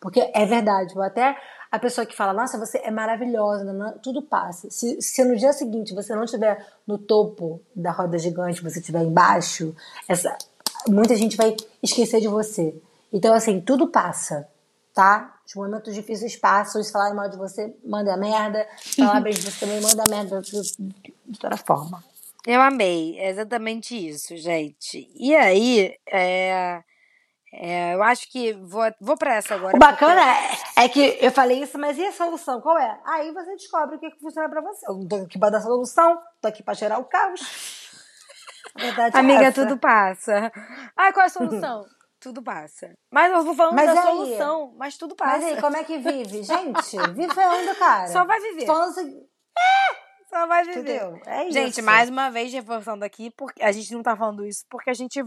Porque é verdade. Até a pessoa que fala, nossa, você é maravilhosa, tudo passa. Se, se no dia seguinte você não estiver no topo da roda gigante, você estiver embaixo, essa, muita gente vai esquecer de você. Então, assim, tudo passa, tá? Os momentos difíceis passam, se falar mal de você, manda merda. Falar bem de você também, manda merda de toda forma. Eu amei, é exatamente isso, gente. E aí, é, é, eu acho que vou, vou para essa agora. O bacana porque... é, é, que eu falei isso, mas e a solução? Qual é? Aí você descobre o que, que funciona para você. Eu não tô aqui para dar solução, tô aqui para gerar o caos. verdade é Amiga, essa. tudo passa. Ai, qual é a solução? (laughs) tudo passa. Mas eu vou falando mas da aí, solução, mas tudo passa. Mas aí, como é que vive? (laughs) Gente, vivendo, cara. Só vai viver. Falando é, só vai viver. Entendeu? É isso. Gente, mais uma vez reforçando aqui, porque a gente não tá falando isso porque a gente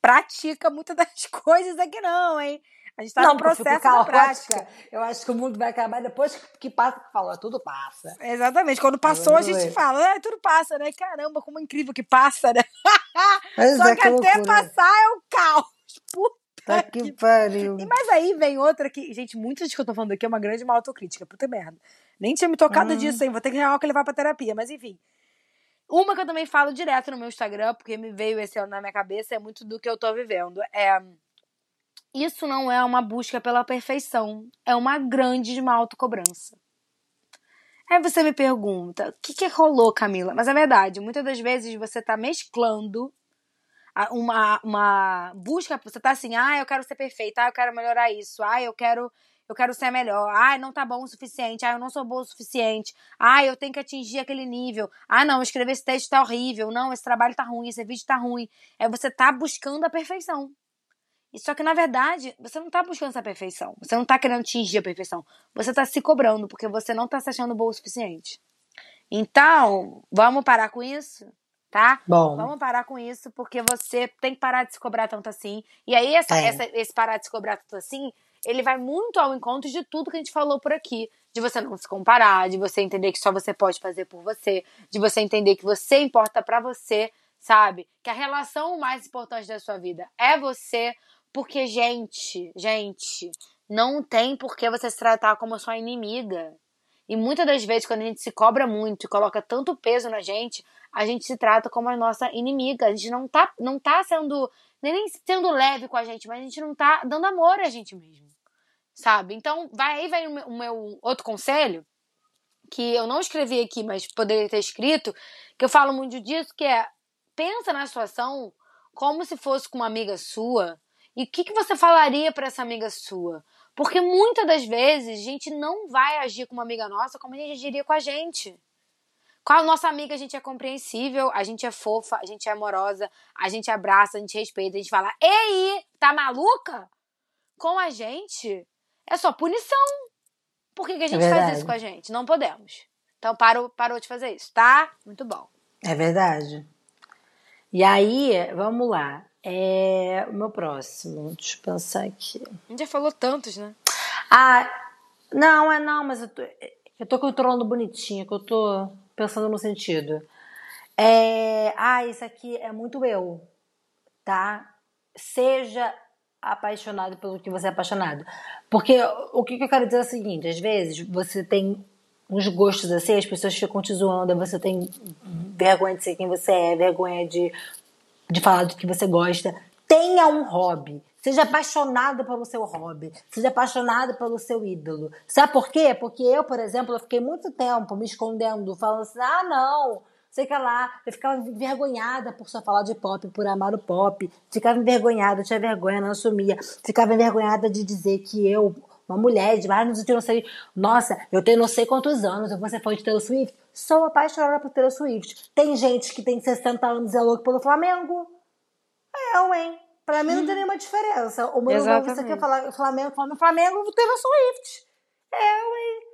pratica muitas das (laughs) coisas aqui não, hein? A gente tá não, no processo da prática. Eu acho que o mundo vai acabar depois que passa, que falou, tudo passa. Exatamente. Quando passou, a gente fala, ah, tudo passa, né? Caramba, como é incrível que passa, né? (laughs) Só é que, que até passar é o caos. Puta tá que, pariu. Mas aí vem outra que, gente, muitas que eu tô falando aqui é uma grande mal autocrítica. Puta merda. Nem tinha me tocado hum. disso, hein? Vou ter que real que levar pra terapia, mas enfim. Uma que eu também falo direto no meu Instagram, porque me veio esse ano na minha cabeça, é muito do que eu tô vivendo. É isso não é uma busca pela perfeição, é uma grande uma autocobrança. Aí você me pergunta, o que, que rolou, Camila? Mas é verdade, muitas das vezes você tá mesclando uma, uma busca, você tá assim, ah, eu quero ser perfeita, ah, eu quero melhorar isso, ah, eu quero eu quero ser melhor. Ah, não tá bom o suficiente. Ah, eu não sou boa o suficiente. Ah, eu tenho que atingir aquele nível. Ah, não, escrever esse texto tá horrível. Não, esse trabalho tá ruim, esse vídeo tá ruim. É você tá buscando a perfeição. Só que na verdade, você não tá buscando essa perfeição. Você não tá querendo atingir a perfeição. Você tá se cobrando porque você não tá se achando boa o suficiente. Então, vamos parar com isso? Tá? Bom. Vamos parar com isso, porque você tem que parar de se cobrar tanto assim. E aí, essa, é. essa, esse parar de se cobrar tanto assim ele vai muito ao encontro de tudo que a gente falou por aqui. De você não se comparar, de você entender que só você pode fazer por você, de você entender que você importa para você, sabe? Que a relação mais importante da sua vida é você, porque, gente, gente, não tem por que você se tratar como sua inimiga. E muitas das vezes, quando a gente se cobra muito e coloca tanto peso na gente, a gente se trata como a nossa inimiga. A gente não tá, não tá sendo, nem sendo leve com a gente, mas a gente não tá dando amor a gente mesmo sabe? Então, vai aí vem o meu, o meu outro conselho, que eu não escrevi aqui, mas poderia ter escrito, que eu falo muito disso, que é pensa na situação como se fosse com uma amiga sua e o que, que você falaria para essa amiga sua? Porque muitas das vezes a gente não vai agir com uma amiga nossa como a gente agiria com a gente. Com a nossa amiga a gente é compreensível, a gente é fofa, a gente é amorosa, a gente abraça, a gente respeita, a gente fala: Ei, tá maluca? Com a gente, é só punição. Por que, que a gente é faz isso com a gente? Não podemos. Então parou, parou de fazer isso, tá? Muito bom. É verdade. E aí, vamos lá. É o meu próximo. Deixa eu pensar aqui. A gente já falou tantos, né? Ah, não, é não, mas eu tô, eu tô controlando bonitinho, que eu tô pensando no sentido. É, ah, isso aqui é muito eu, tá? Seja apaixonado pelo que você é apaixonado. Porque o que eu quero dizer é o seguinte: às vezes você tem uns gostos assim, as pessoas ficam te zoando, você tem vergonha de ser quem você é, vergonha de, de falar do que você gosta. Tenha um hobby. Seja apaixonado pelo seu hobby. Seja apaixonado pelo seu ídolo. Sabe por quê? Porque eu, por exemplo, eu fiquei muito tempo me escondendo, falando assim: ah, não, sei que lá. Eu ficava envergonhada por só falar de pop, por amar o pop. Ficava envergonhada, tinha vergonha, não assumia. Ficava envergonhada de dizer que eu, uma mulher de vários anos, não sei. Nossa, eu tenho não sei quantos anos, eu vou ser fã de Taylor Swift. Sou apaixonada por Taylor Swift. Tem gente que tem 60 anos e é louco pelo Flamengo. Eu, hein? Pra mim não tem nenhuma diferença. O meu lugar, você quer falar Flamengo, Flamengo, Flamengo, Taylor Swift. Eu, hein?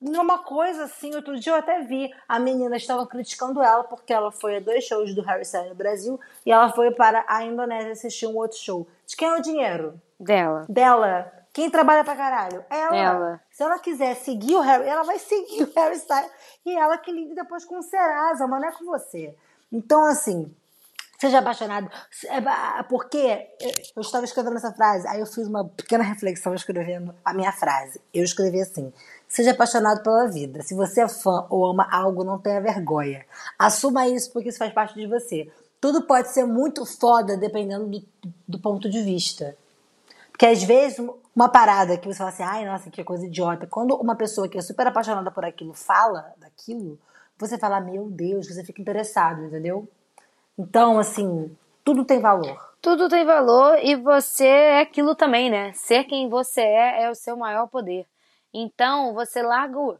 Numa coisa assim, outro dia eu até vi, a menina estava criticando ela porque ela foi a dois shows do Harry Styles no Brasil e ela foi para a Indonésia assistir um outro show. De quem é o dinheiro? Dela. Dela. Quem trabalha pra caralho? Ela. Ela. Se ela quiser seguir o Harry, ela vai seguir o Harry Styles. E ela que lide depois com o Serasa, mas não é com você. Então, assim, seja apaixonado. É, Porque eu estava escrevendo essa frase, aí eu fiz uma pequena reflexão escrevendo a minha frase. Eu escrevi assim: seja apaixonado pela vida. Se você é fã ou ama algo, não tenha vergonha. Assuma isso porque isso faz parte de você. Tudo pode ser muito foda dependendo do, do ponto de vista. Porque às vezes uma parada que você fala assim, ai, nossa, que coisa idiota. Quando uma pessoa que é super apaixonada por aquilo fala daquilo, você fala, meu Deus, você fica interessado, entendeu? Então, assim, tudo tem valor. Tudo tem valor e você é aquilo também, né? Ser quem você é é o seu maior poder. Então, você larga o,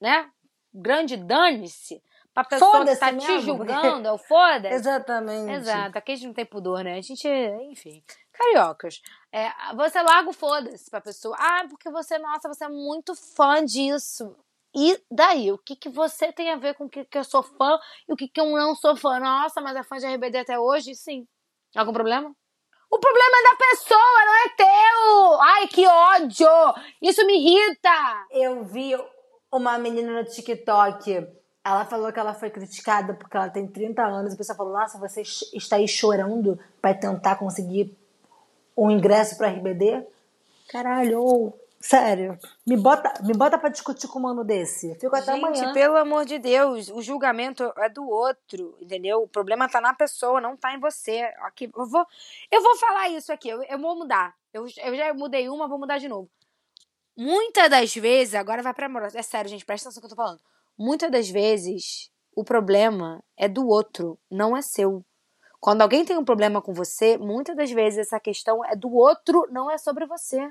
né? Grande dane-se pra pessoa que Foda-se tá te julgando, é o foda. Exatamente. Exato, aqui a gente não tem pudor, né? A gente, enfim, cariocas. É, você larga o foda-se pra pessoa. Ah, porque você, nossa, você é muito fã disso. E daí? O que, que você tem a ver com o que, que eu sou fã e o que, que eu não sou fã? Nossa, mas é fã de RBD até hoje? Sim. Algum problema? O problema é da pessoa, não é teu! Ai, que ódio! Isso me irrita! Eu vi uma menina no TikTok. Ela falou que ela foi criticada porque ela tem 30 anos. E a pessoa falou: Nossa, você está aí chorando para tentar conseguir um ingresso para RBD? Caralho, sério. Me bota, me bota pra discutir com um mano desse. Fico até Gente, amanhã. pelo amor de Deus, o julgamento é do outro, entendeu? O problema tá na pessoa, não tá em você. Aqui, eu, vou, eu vou falar isso aqui, eu, eu vou mudar. Eu, eu já mudei uma, vou mudar de novo. Muitas das vezes, agora vai pra amorosa. É sério, gente, presta atenção no que eu tô falando. Muitas das vezes, o problema é do outro, não é seu. Quando alguém tem um problema com você, muitas das vezes essa questão é do outro, não é sobre você.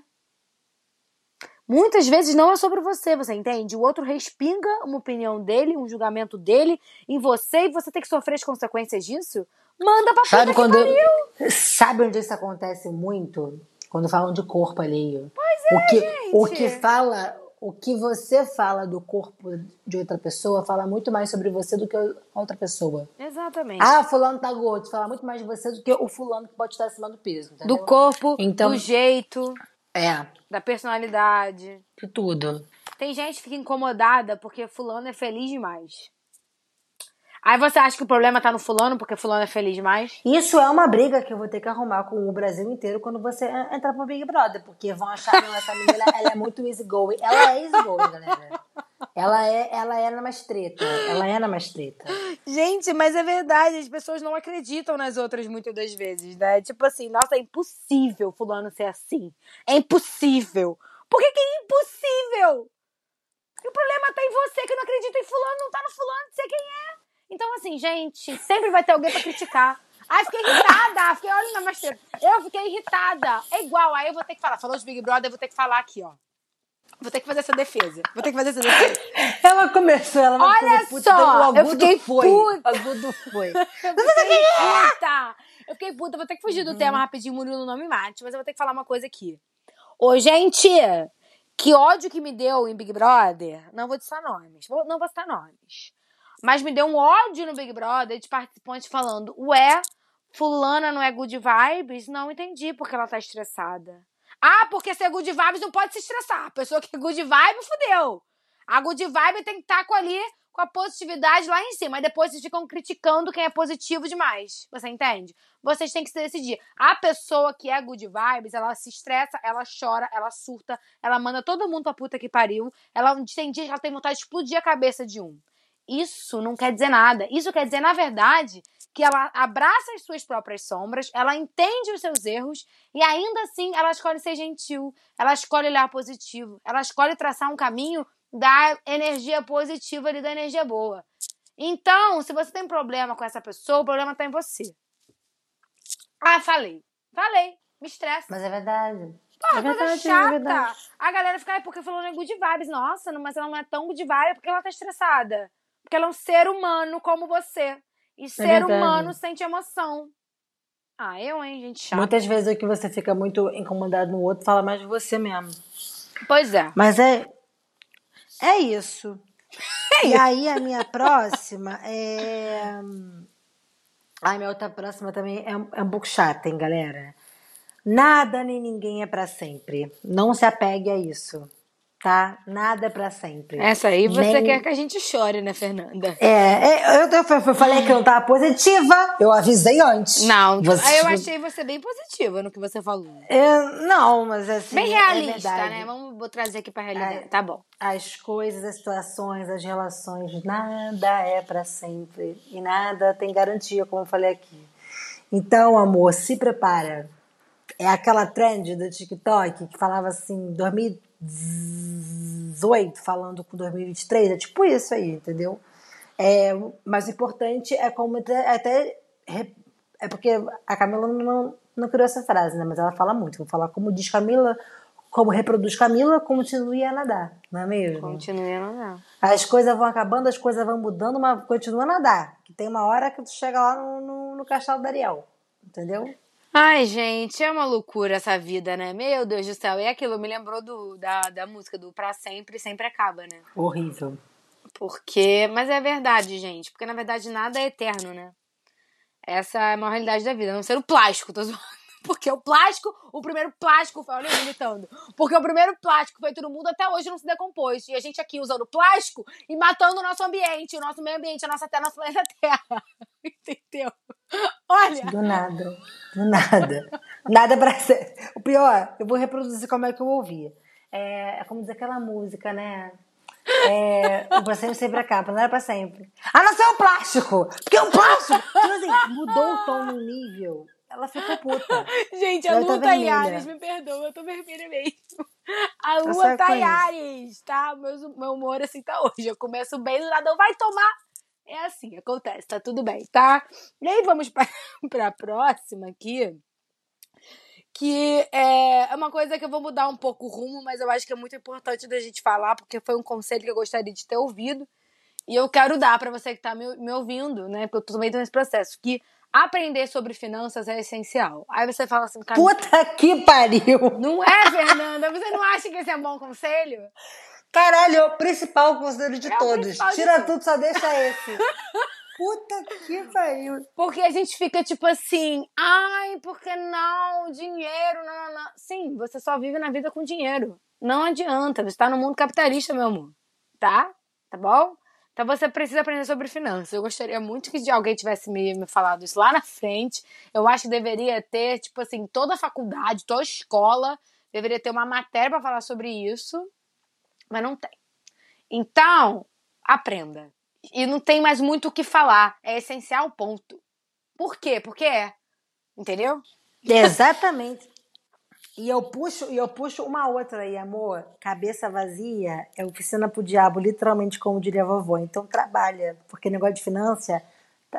Muitas vezes não é sobre você, você entende? O outro respinga uma opinião dele, um julgamento dele em você e você tem que sofrer as consequências disso? Manda pra Sabe quando. pariu! Sabe onde isso acontece muito? Quando falam de corpo alheio. Pois é, o que, O que fala. O que você fala do corpo de outra pessoa fala muito mais sobre você do que a outra pessoa. Exatamente. Ah, fulano tá gordo. Fala muito mais de você do que o fulano que pode estar acima do peso. Entendeu? do corpo, Então- do jeito, É, da personalidade. de tudo. Tem gente que fica incomodada porque fulano é feliz demais. Aí você acha que o problema tá no fulano porque fulano é feliz demais? Isso é uma briga que eu vou ter que arrumar com o Brasil inteiro quando você entrar pro Big Brother. Porque vão achar que essa ela, ela é muito easygoing. Ela é easygoing, galera. (laughs) Ela é, ela é na mais treta. Ela é na mais treta. Gente, mas é verdade, as pessoas não acreditam nas outras muitas das vezes, né? Tipo assim, nossa, é impossível fulano ser assim. É impossível. Por que, que é impossível? E o problema tá em você que não acredita em fulano, não tá no fulano ser quem é. Então, assim, gente, sempre vai ter alguém pra criticar. Ai, fiquei irritada, fiquei, olha na mais treta. Eu fiquei irritada. É igual, aí eu vou ter que falar. Falou de Big Brother, eu vou ter que falar aqui, ó. Vou ter que fazer essa defesa. Vou ter que fazer essa defesa. (laughs) Ela começou, ela vai Olha puta, só, o eu fiquei foi. puta. O agudo foi. (laughs) Eu fiquei puta! Eu fiquei puta, vou ter que fugir do tema rapidinho, Murilo não me mate, mas eu vou ter que falar uma coisa aqui. Ô, gente, que ódio que me deu em Big Brother, não vou citar nomes, vou- não vou citar nomes. Mas me deu um ódio no Big Brother de participantes falando, ué, fulana não é good vibes? Não entendi porque ela tá estressada. Ah, porque ser good vibes não pode se estressar. A pessoa que é good vibe, fudeu. A good vibe tem que estar com ali com a positividade lá em cima. Aí depois vocês ficam criticando quem é positivo demais. Você entende? Vocês têm que se decidir. A pessoa que é good vibes, ela se estressa, ela chora, ela surta, ela manda todo mundo pra puta que pariu. Ela tem dias que ela tem vontade de explodir a cabeça de um. Isso não quer dizer nada. Isso quer dizer, na verdade, que ela abraça as suas próprias sombras, ela entende os seus erros e ainda assim ela escolhe ser gentil, ela escolhe olhar positivo, ela escolhe traçar um caminho da energia positiva ali, da energia boa. Então, se você tem problema com essa pessoa, o problema tá em você. Ah, falei. Falei. Me estressa. Mas é verdade. Porra, é verdade, é chata. verdade. a galera fica, "Ai, porque falou é good vibes. Nossa, mas ela não é tão good vibe porque ela tá estressada. Porque ela é um ser humano como você. E ser verdade. humano sente emoção. Ah, eu, hein, gente chata. Muitas vezes o que você fica muito incomodado no outro fala mais de você mesmo. Pois é. Mas é. É isso. (laughs) e aí a minha próxima é. Ai, minha outra próxima também é, um- é um pouco chata, hein, galera? Nada nem ninguém é pra sempre. Não se apegue a isso, tá? Nada é pra sempre. Essa aí você Nem- quer que a gente chore, né, Fernanda? É, é, eu, eu, eu falei que eu não tava positiva, eu avisei antes. Não, Você- aí eu achei você bem positiva no que você falou. É, não, mas assim. Bem é realista, verdade. né? Vamos trazer aqui pra realidade. É. Tá bom. As coisas, as situações, as relações, nada é pra sempre e nada tem garantia, como eu falei aqui. Então, amor, se prepara. É aquela trend do TikTok que falava assim, 2018 falando com 2023, é tipo isso aí, entendeu? É, mas o importante é como até, até é porque a Camila não, não criou essa frase, né? Mas ela fala muito. Vou falar como diz Camila, como reproduz Camila, continue a nadar, não é mesmo? Continue a não. As coisas vão acabando, as coisas vão mudando, mas continua a nadar. Que tem uma hora que tu chega lá no, no, no castelo da Ariel. Entendeu? Ai, gente, é uma loucura essa vida, né? Meu Deus do céu. E aquilo me lembrou do, da, da música do Pra Sempre, Sempre Acaba, né? Horrível. Porque. Mas é verdade, gente. Porque na verdade nada é eterno, né? Essa é a maior realidade da vida. A não ser o plástico, tô zoando. Porque o plástico, o primeiro plástico, foi- olha eu imitando. Porque o primeiro plástico feito no mundo até hoje não se decompôs. E a gente aqui usando plástico e matando o nosso ambiente, o nosso meio ambiente, a nossa terra, nosso planeta Terra. (laughs) Entendeu? Olha. Do nada. Do nada. Nada pra ser. O pior, eu vou reproduzir como é que eu ouvi. É, é como dizer aquela música, né? É, o pra sempre acaba, não era pra sempre. A não ser o plástico! Porque o plástico, tipo assim, mudou o tom no nível. Ela ficou puta. (laughs) Gente, a tá lua tá em vermelha. Ares, me perdoa, eu tô vermelha mesmo. A lua tá em conheço. Ares, tá? Meu, meu humor assim tá hoje. Eu começo bem, do nada, vai tomar. É assim, acontece, tá tudo bem, tá? E aí vamos pra, (laughs) pra próxima aqui. Que é uma coisa que eu vou mudar um pouco o rumo, mas eu acho que é muito importante da gente falar, porque foi um conselho que eu gostaria de ter ouvido. E eu quero dar pra você que tá me, me ouvindo, né? Porque eu também tô nesse processo. Que aprender sobre finanças é essencial. Aí você fala assim, cara, Puta que pariu! não é, Fernanda? Você não acha que esse é um bom conselho? Caralho, é o principal conselho de É todos. de Tira todos. tudo, só deixa esse. Puta que pariu. Porque a gente fica tipo assim, ai, por que não? Dinheiro, não, não, não. Sim, você só vive na vida com dinheiro. Não adianta, você tá no mundo capitalista, meu amor. Tá? Tá bom? Então você precisa aprender sobre finanças. Eu gostaria muito que alguém tivesse me, me falado isso lá na frente. Eu acho que deveria ter, tipo assim, toda a faculdade, toda a escola deveria ter uma matéria pra falar sobre isso, mas não tem. Então, aprenda. E não tem mais muito o que falar. É essencial, ponto. Por quê? Porque é. Entendeu? Exatamente. E eu puxo, e eu puxo uma outra aí, amor. Cabeça vazia é oficina pro diabo, literalmente, como diria a vovó. Então trabalha, porque negócio de finança,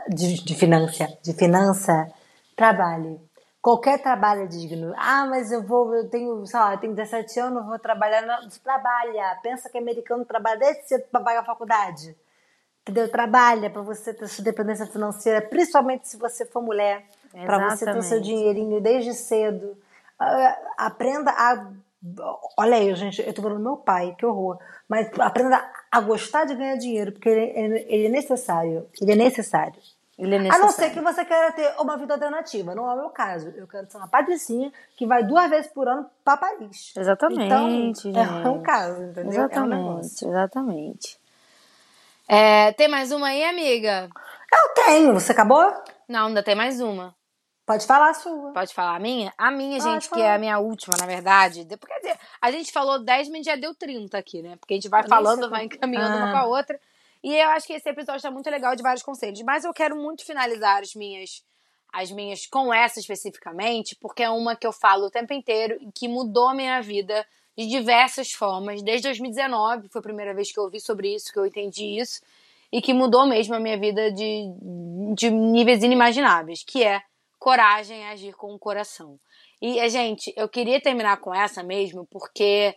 de, de finança, de finança, trabalhe. Qualquer trabalho é digno. Ah, mas eu vou, eu tenho, sei lá, eu tenho 17 anos, vou trabalhar. Não, trabalha. Pensa que americano trabalha desde cedo pra pagar a faculdade. Entendeu? Trabalha para você ter sua dependência financeira, principalmente se você for mulher, para você ter o seu dinheirinho desde cedo. Ah, aprenda a. Olha aí, gente, eu tô falando do meu pai, que horror. Mas aprenda a gostar de ganhar dinheiro, porque ele, ele- ele é necessário. Ele é necessário. Ele é A não ser que você queira ter uma vida alternativa. Não é o meu caso. Eu quero ser uma patricinha que vai duas vezes por ano para Paris. Exatamente, Então, é um gente. caso, entendeu? É um Exatamente, exatamente. É, tem mais uma aí, amiga? Eu tenho. Você acabou? Não, ainda tem mais uma. Pode falar a sua. Pode falar a minha? A minha, Pode gente, que falar. é a minha última, na verdade. quer dizer, a gente falou 10, mas já deu 30 aqui, né? Porque a gente vai falando, vai encaminhando uma Ah. com a outra. E eu acho que esse episódio tá muito legal de vários conselhos. Mas eu quero muito finalizar as minhas, as minhas com essa especificamente, porque é uma que eu falo o tempo inteiro e que mudou a minha vida de diversas formas. Desde 2019 foi a primeira vez que eu ouvi sobre isso, que eu entendi isso. e que mudou mesmo a minha vida de, de níveis inimagináveis, que é coragem a agir com o coração. E, gente, eu queria terminar com essa mesmo, porque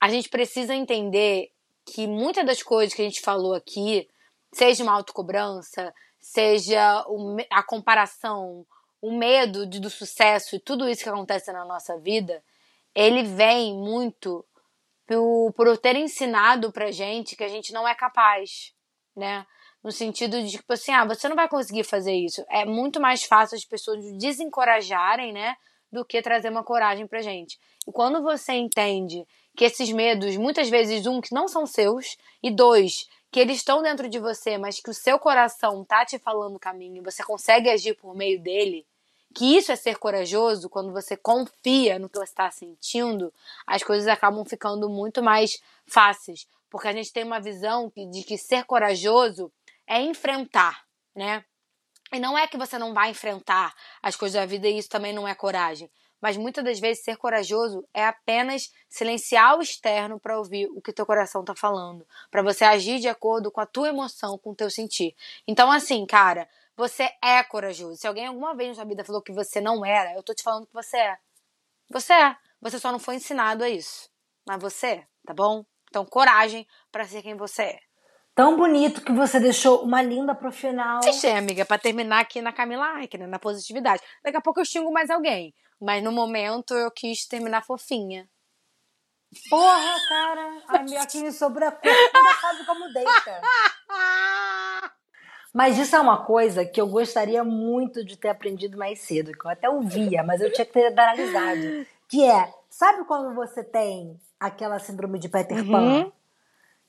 a gente precisa entender que muitas das coisas que a gente falou aqui, seja uma autocobrança, seja a comparação, o medo do sucesso e tudo isso que acontece na nossa vida, ele vem muito por, por ter ensinado pra gente que a gente não é capaz, né? No sentido de, tipo assim, ah, você não vai conseguir fazer isso. É muito mais fácil as pessoas desencorajarem, né? Do que trazer uma coragem pra gente. E quando você entende que esses medos, muitas vezes, um, que não são seus, e dois, que eles estão dentro de você, mas que o seu coração tá te falando o caminho e você consegue agir por meio dele, que isso é ser corajoso, quando você confia no que você está sentindo, as coisas acabam ficando muito mais fáceis. Porque a gente tem uma visão de que ser corajoso é enfrentar, né? E não é que você não vai enfrentar as coisas da vida e isso também não é coragem. Mas muitas das vezes ser corajoso é apenas silenciar o externo para ouvir o que teu coração está falando, para você agir de acordo com a tua emoção, com o teu sentir. Então assim, cara, você é corajoso. Se alguém alguma vez na sua vida falou que você não era, eu tô te falando que você é. Você é. Você só não foi ensinado a isso. Mas você tá bom? Então, coragem para ser quem você é. Tão bonito que você deixou uma linda pro final. Deixei, amiga, para terminar aqui na Camila Ike, né? Na positividade. Daqui a pouco eu xingo mais alguém. Mas no momento eu quis terminar fofinha. Porra, cara. A me sobrou a ainda sabe como deita. Mas isso é uma coisa que eu gostaria muito de ter aprendido mais cedo, que eu até ouvia, mas eu tinha que ter analisado. Que é, sabe quando você tem aquela síndrome de Peter Pan? Uhum.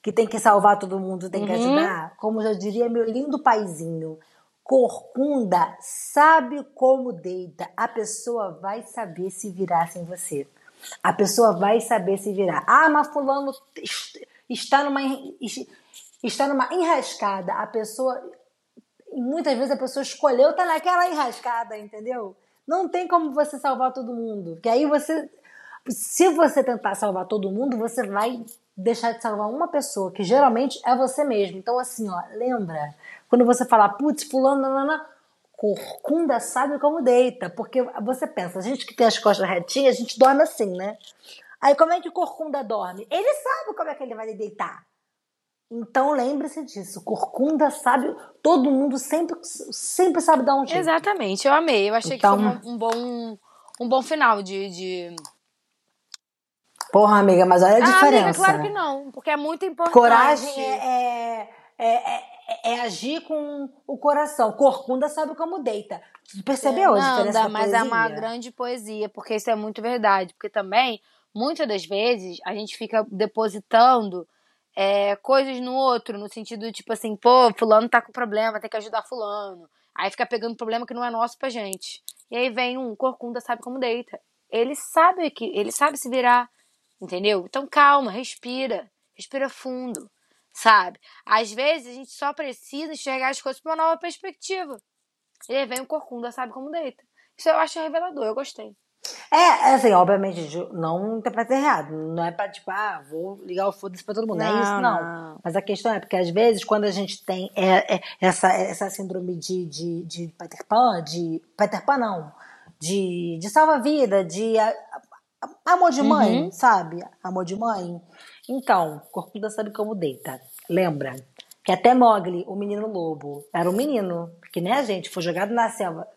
Que tem que salvar todo mundo, tem uhum. que ajudar? Como já diria meu lindo paizinho, corcunda sabe como deita. A pessoa vai saber se virar sem você. A pessoa vai saber se virar. Ah, mas fulano está numa está numa enrascada. A pessoa muitas vezes a pessoa escolheu estar tá naquela enrascada, entendeu? Não tem como você salvar todo mundo. Que aí você. Se você tentar salvar todo mundo, você vai deixar de salvar uma pessoa, que geralmente é você mesmo. Então, assim, ó, lembra? Quando você falar, putz, fulano, nanana, corcunda sabe como deita. Porque você pensa, a gente que tem as costas retinhas, a gente dorme assim, né? Aí como é que o corcunda dorme? Ele sabe como é que ele vai deitar. Então lembre-se disso. Corcunda sabe, todo mundo sempre, sempre sabe dar um jeito. Exatamente, eu amei. Eu achei então, que foi então um, um, bom, um bom final de, de... Porra, amiga, mas olha a ah, diferença. Amiga, claro que não, porque é muito importante. Coragem é, é, é, é, agir com o coração. Corcunda sabe como deita. Percebeu a diferença da mas poesia? é uma grande poesia, porque isso é muito verdade. Porque também, muitas das vezes, a gente fica depositando é, coisas no outro, no sentido tipo assim, pô, fulano tá com problema, tem que ajudar fulano. Aí fica pegando problema que não é nosso pra gente. E aí vem um corcunda sabe como deita. Ele sabe que ele sabe se virar, entendeu? Então calma, respira, respira fundo, sabe? Às vezes a gente só precisa enxergar as coisas por uma nova perspectiva. E aí vem o corcunda sabe como deita. Isso eu acho revelador, eu gostei. É, assim, obviamente, não interpreta errado. Não é pra, tipo, ah, vou ligar o foda-se pra todo mundo. Não, é isso, não. não. Mas a questão é porque, às vezes, quando a gente tem é, é, essa, essa síndrome de, de, de Peter Pan, de. Peter Pan, não. De, de salva-vida, de amor de mãe, uhum. sabe? Amor de mãe. Então, Corcunda sabe como deita. Lembra? Que até Mogli, o menino lobo, era um menino, que nem a gente, foi jogado na selva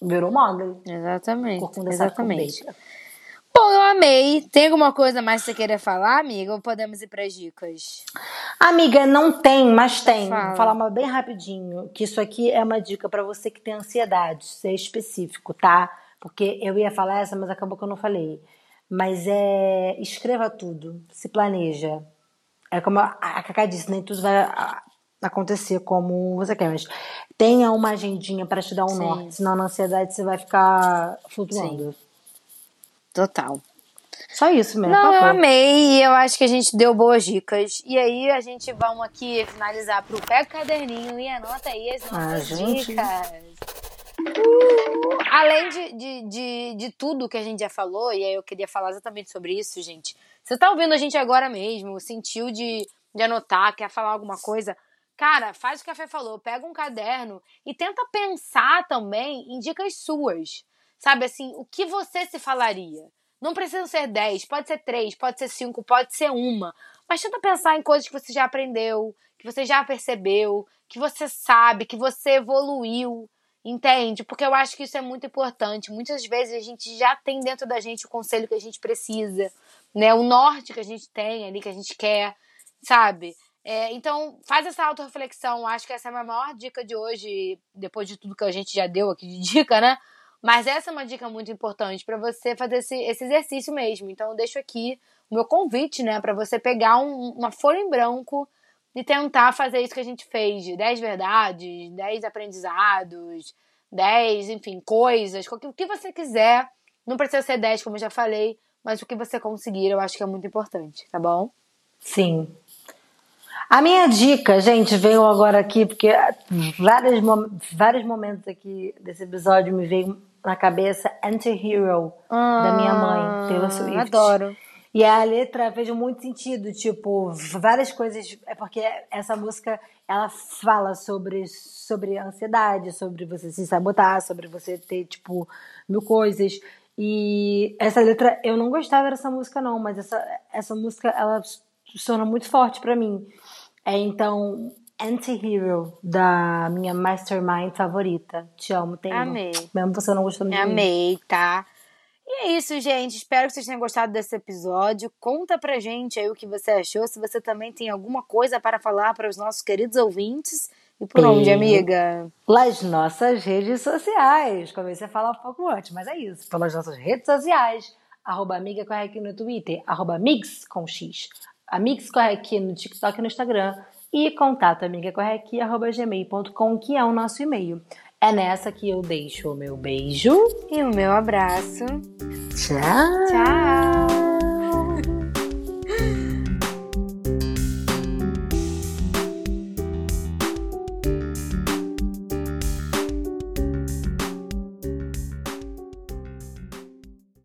Virou Mogli. Exatamente. Exatamente. Bom, eu amei. Tem alguma coisa mais que você queira falar, amiga? Ou podemos ir para as dicas? Amiga, não tem, mas tem. Fala. Vou falar uma bem rapidinho. Que isso aqui é uma dica para você que tem ansiedade. Ser específico, tá? Porque eu ia falar essa, mas acabou que eu não falei. Mas é. Escreva tudo. Se planeja. É como a Cacá disse, nem tudo vai acontecer como você quer, mas tenha uma agendinha para te dar um Sim. norte, senão na ansiedade você vai ficar flutuando. Sim. Total. Só isso mesmo. Não, eu amei e eu acho que a gente deu boas dicas. E aí a gente vamos aqui finalizar pro pé caderninho e anota aí as ah, nossas ah, dicas. Uh, (laughs) além de, de, de, de, tudo que a gente já falou, e aí eu queria falar exatamente sobre isso, gente. Você tá ouvindo a gente agora mesmo, sentiu de, de anotar, quer falar alguma coisa? Cara, faz o que a Fê falou, pega um caderno e tenta pensar também em dicas suas. Sabe assim, o que você se falaria? Não precisa ser 10, pode ser 3, pode ser 5, pode ser uma. Mas tenta pensar em coisas que você já aprendeu, que você já percebeu, que você sabe, que você evoluiu. Entende? Porque eu acho que isso é muito importante. Muitas vezes a gente já tem dentro da gente o conselho que a gente precisa, né? O norte que a gente tem ali, que a gente quer, sabe? É, então, faz essa autorreflexão. Acho que essa é a maior dica de hoje, depois de tudo que a gente já deu aqui de (laughs) dica, né? Mas essa é uma dica muito importante para você fazer esse, esse, exercício mesmo. Então, eu deixo aqui o meu convite, né, para você pegar um, uma folha em branco e tentar fazer isso que a gente fez, de 10 verdades, 10 aprendizados, 10, enfim, coisas, o que você quiser. Não precisa ser 10, como eu já falei, mas o que você conseguir, eu acho que é muito importante, tá bom? Sim. A minha dica, gente, veio agora aqui, porque vários, vários momentos aqui desse episódio me veio na cabeça Anti-Hero, ah, da minha mãe, Taylor Swift. Adoro. E a letra fez muito sentido, tipo, várias coisas. É porque essa música ela fala sobre, sobre ansiedade, sobre você se sabotar, sobre você ter, tipo, mil coisas. E essa letra, eu não gostava dessa música, não, mas essa, essa música, ela sona muito forte para mim. É então Anti-Hero, da minha mastermind favorita. Te amo, Taylor. Amei. Mesmo você não gostando de mim. Amei, tá? E é isso, gente. Espero que vocês tenham gostado desse episódio. Conta pra gente aí o que você achou. Se você também tem alguma coisa para falar para os nossos queridos ouvintes. E por e... onde, amiga? Pelas nossas redes sociais. Comecei a falar um pouco antes, mas é isso. Pelas nossas redes sociais. Arroba amiga corre no Twitter. Arroba mix com X. Amigos corre no TikTok e no Instagram. E contato amigacorrequi.gmail.com, que é o nosso e-mail. É nessa que eu deixo o meu beijo e o meu abraço. Tchau! Tchau!